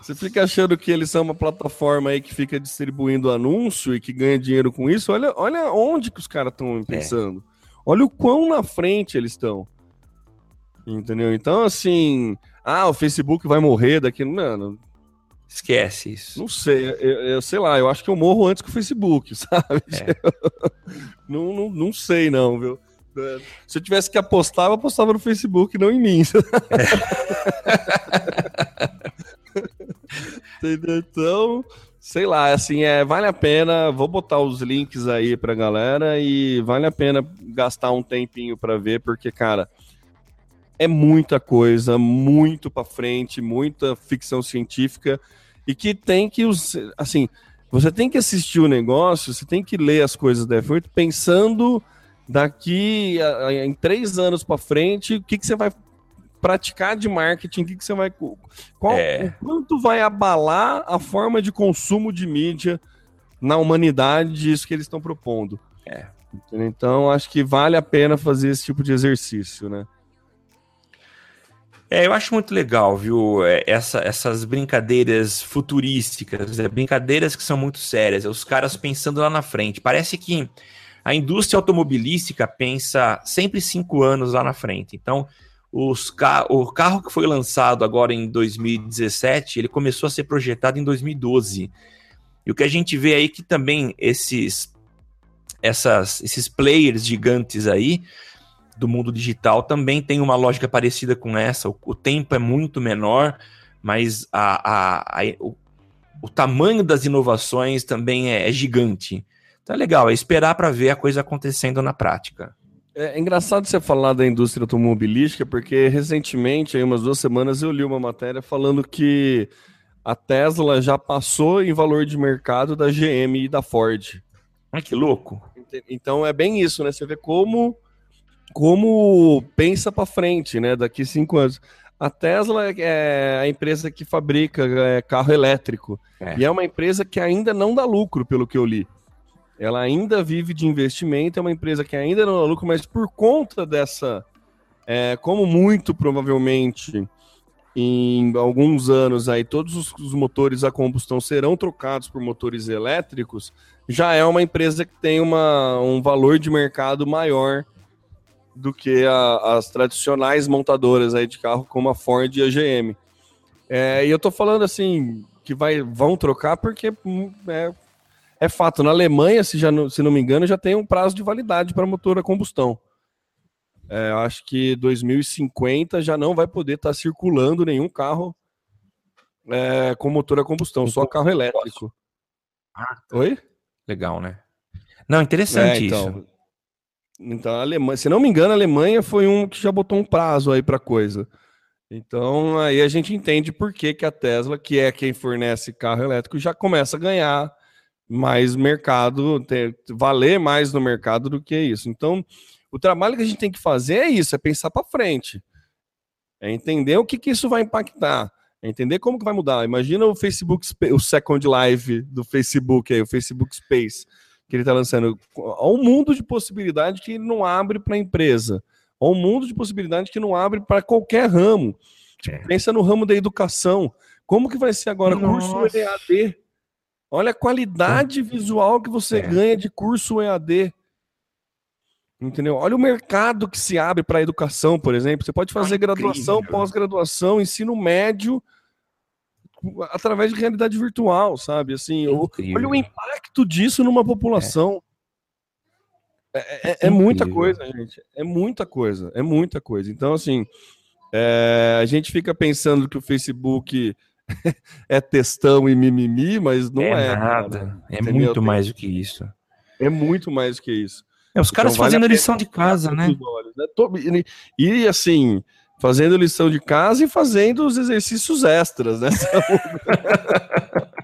Você fica achando que eles são uma plataforma aí que fica distribuindo anúncio e que ganha dinheiro com isso. Olha, olha onde que os caras estão pensando. É. Olha o quão na frente eles estão. Entendeu? Então, assim, ah, o Facebook vai morrer daqui. Mano, Esquece isso. Não sei, eu, eu, sei lá, eu acho que eu morro antes que o Facebook, sabe? É. não, não, não sei, não, viu? É, se eu tivesse que apostar, eu apostava no Facebook, não em mim. É. então, sei lá, assim, é, vale a pena. Vou botar os links aí pra galera e vale a pena gastar um tempinho para ver, porque, cara, é muita coisa, muito para frente, muita ficção científica e que tem que assim, você tem que assistir o negócio, você tem que ler as coisas da F8 pensando daqui a, a, em três anos para frente, o que, que você vai praticar de marketing, o que, que você vai. Qual, é. O quanto vai abalar a forma de consumo de mídia na humanidade disso que eles estão propondo. É. Então, acho que vale a pena fazer esse tipo de exercício, né? É, eu acho muito legal, viu? É, essa, essas brincadeiras futurísticas, é, brincadeiras que são muito sérias, é os caras pensando lá na frente. Parece que a indústria automobilística pensa sempre cinco anos lá na frente. Então, ca o carro que foi lançado agora em 2017, ele começou a ser projetado em 2012. E o que a gente vê aí que também esses, essas, esses players gigantes aí do mundo digital também tem uma lógica parecida com essa. O, o tempo é muito menor, mas a, a, a o, o, tamanho das inovações também é, é gigante. Então é legal, é esperar para ver a coisa acontecendo na prática. É, é engraçado você falar da indústria automobilística, porque recentemente, aí umas duas semanas, eu li uma matéria falando que a Tesla já passou em valor de mercado da GM e da Ford. Ai, que louco! Então é bem isso, né? Você vê como como pensa para frente, né? Daqui cinco anos. A Tesla é a empresa que fabrica é, carro elétrico. É. E é uma empresa que ainda não dá lucro, pelo que eu li. Ela ainda vive de investimento, é uma empresa que ainda não dá lucro, mas por conta dessa. É, como muito provavelmente em alguns anos aí todos os, os, motores a combustão serão trocados por motores elétricos, já é uma empresa que tem uma, um valor de mercado maior do que a, as tradicionais montadoras aí de carro como a Ford e a GM. É, e eu tô falando assim que vai, vão trocar porque hum, é, é fato. Na Alemanha, se, já não, se não me engano, já tem um prazo de validade para motor a combustão. É, acho que 2050 já não vai poder estar tá circulando nenhum carro é, com motor a combustão, só carro elétrico. Ah, Oi? Legal, né? Não, interessante é, então, isso. Então, a Alemanha, se não me engano, a Alemanha foi um que já botou um prazo aí para coisa. Então, aí a gente entende por que, que a Tesla, que é quem fornece carro elétrico, já começa a ganhar mais mercado, ter, valer mais no mercado do que isso. Então, o trabalho que a gente tem que fazer é isso, é pensar para frente. É entender o que, que isso vai impactar. É entender como que vai mudar. Imagina o Facebook, o Second Live do Facebook aí, o Facebook Space que ele está lançando. Há um mundo de possibilidade que não abre para a empresa. Há um mundo de possibilidade que não abre para qualquer ramo. Tipo, é. Pensa no ramo da educação. Como que vai ser agora Nossa. curso EAD? Olha a qualidade visual que você é. ganha de curso EAD. Entendeu? Olha o mercado que se abre para a educação, por exemplo. Você pode fazer ah, graduação, pós-graduação, ensino médio através de realidade virtual, sabe? Assim, olha o impacto disso numa população. É, é, é, é muita coisa, gente. É muita coisa. É muita coisa. Então, assim, é, a gente fica pensando que o Facebook é testão e mimimi, mas não é. É nada. é muito mais do que isso. É muito mais do que isso. É, os caras então, fazendo vale lição de casa, né? Olhos, né? E assim, fazendo lição de casa e fazendo os exercícios extras, né?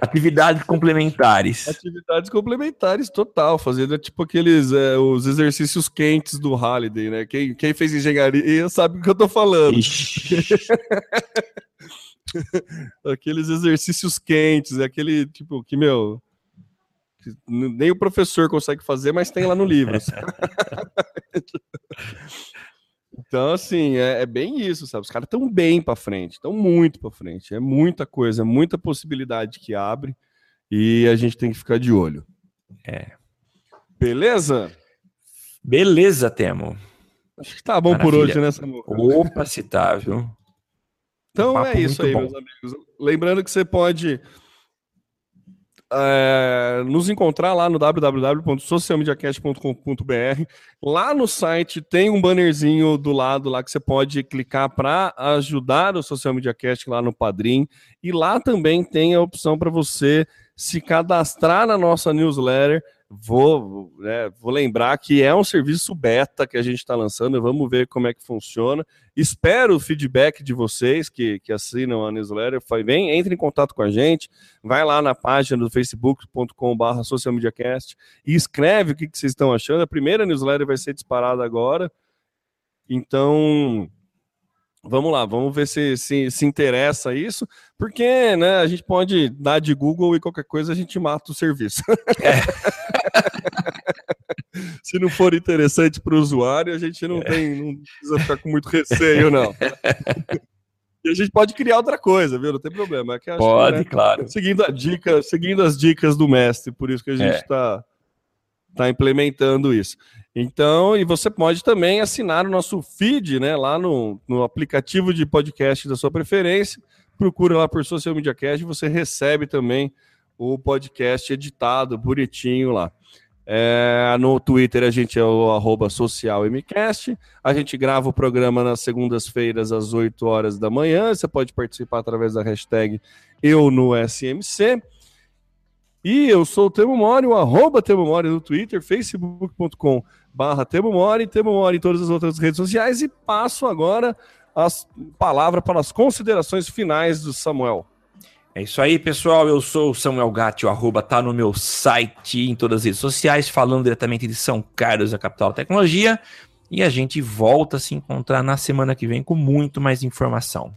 Atividades complementares. Atividades complementares, total. Fazendo tipo aqueles é, os exercícios quentes do Halliday, né? Quem, quem fez engenharia sabe o que eu tô falando. aqueles exercícios quentes, é aquele tipo que, meu, nem o professor consegue fazer, mas tem lá no livro. então, assim, é, é, bem isso, sabe? Os caras estão bem para frente, estão muito para frente. É muita coisa, muita possibilidade que abre e a gente tem que ficar de olho. É. Beleza? Beleza, Temo. Acho que tá bom Maravilha. por hoje, né, Samuel? Opa, tá, viu? Então um é isso aí, bom. meus amigos. Lembrando que você pode é, nos encontrar lá no www.socialmediacast.com.br. Lá no site tem um bannerzinho do lado lá que você pode clicar para ajudar o Social Media Cast lá no Padrim. E lá também tem a opção para você se cadastrar na nossa newsletter Vou, né, vou lembrar que é um serviço beta que a gente está lançando, vamos ver como é que funciona. Espero o feedback de vocês que, que assinam a newsletter. Vem, entre em contato com a gente, vai lá na página do facebook.com.br socialmediacast e escreve o que, que vocês estão achando. A primeira newsletter vai ser disparada agora. Então, Vamos lá, vamos ver se, se, se interessa isso, porque né, a gente pode dar de Google e qualquer coisa a gente mata o serviço. É. se não for interessante para o usuário, a gente não tem, não precisa ficar com muito receio, não. E a gente pode criar outra coisa, viu? Não tem problema. É pode, que, né, claro. Seguindo, a dica, seguindo as dicas do mestre, por isso que a gente está é. tá implementando isso. Então, e você pode também assinar o nosso feed, né, lá no, no aplicativo de podcast da sua preferência. Procura lá por Social Media Cast e você recebe também o podcast editado, bonitinho lá. É, no Twitter a gente é o arroba socialmcast. A gente grava o programa nas segundas-feiras às 8 horas da manhã. Você pode participar através da hashtag eu no SMC. E eu sou o Temo Mori, o arroba Temo Mori no Twitter, facebook.com barra Temo Mori, Temo Mori em todas as outras redes sociais e passo agora a palavra para as considerações finais do Samuel. É isso aí, pessoal. Eu sou o Samuel Gatti, o arroba tá no meu site em todas as redes sociais, falando diretamente de São Carlos, a capital da tecnologia. E a gente volta a se encontrar na semana que vem com muito mais informação.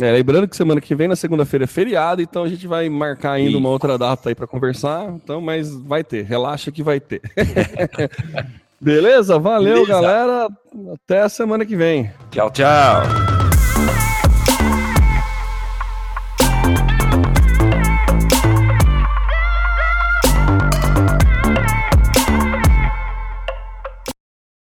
É, lembrando que semana que vem, na segunda-feira, é feriado, então a gente vai marcar ainda uma outra data aí para conversar. Então, mas vai ter, relaxa que vai ter. Beleza? Valeu, Beleza. galera. Até a semana que vem. Tchau, tchau.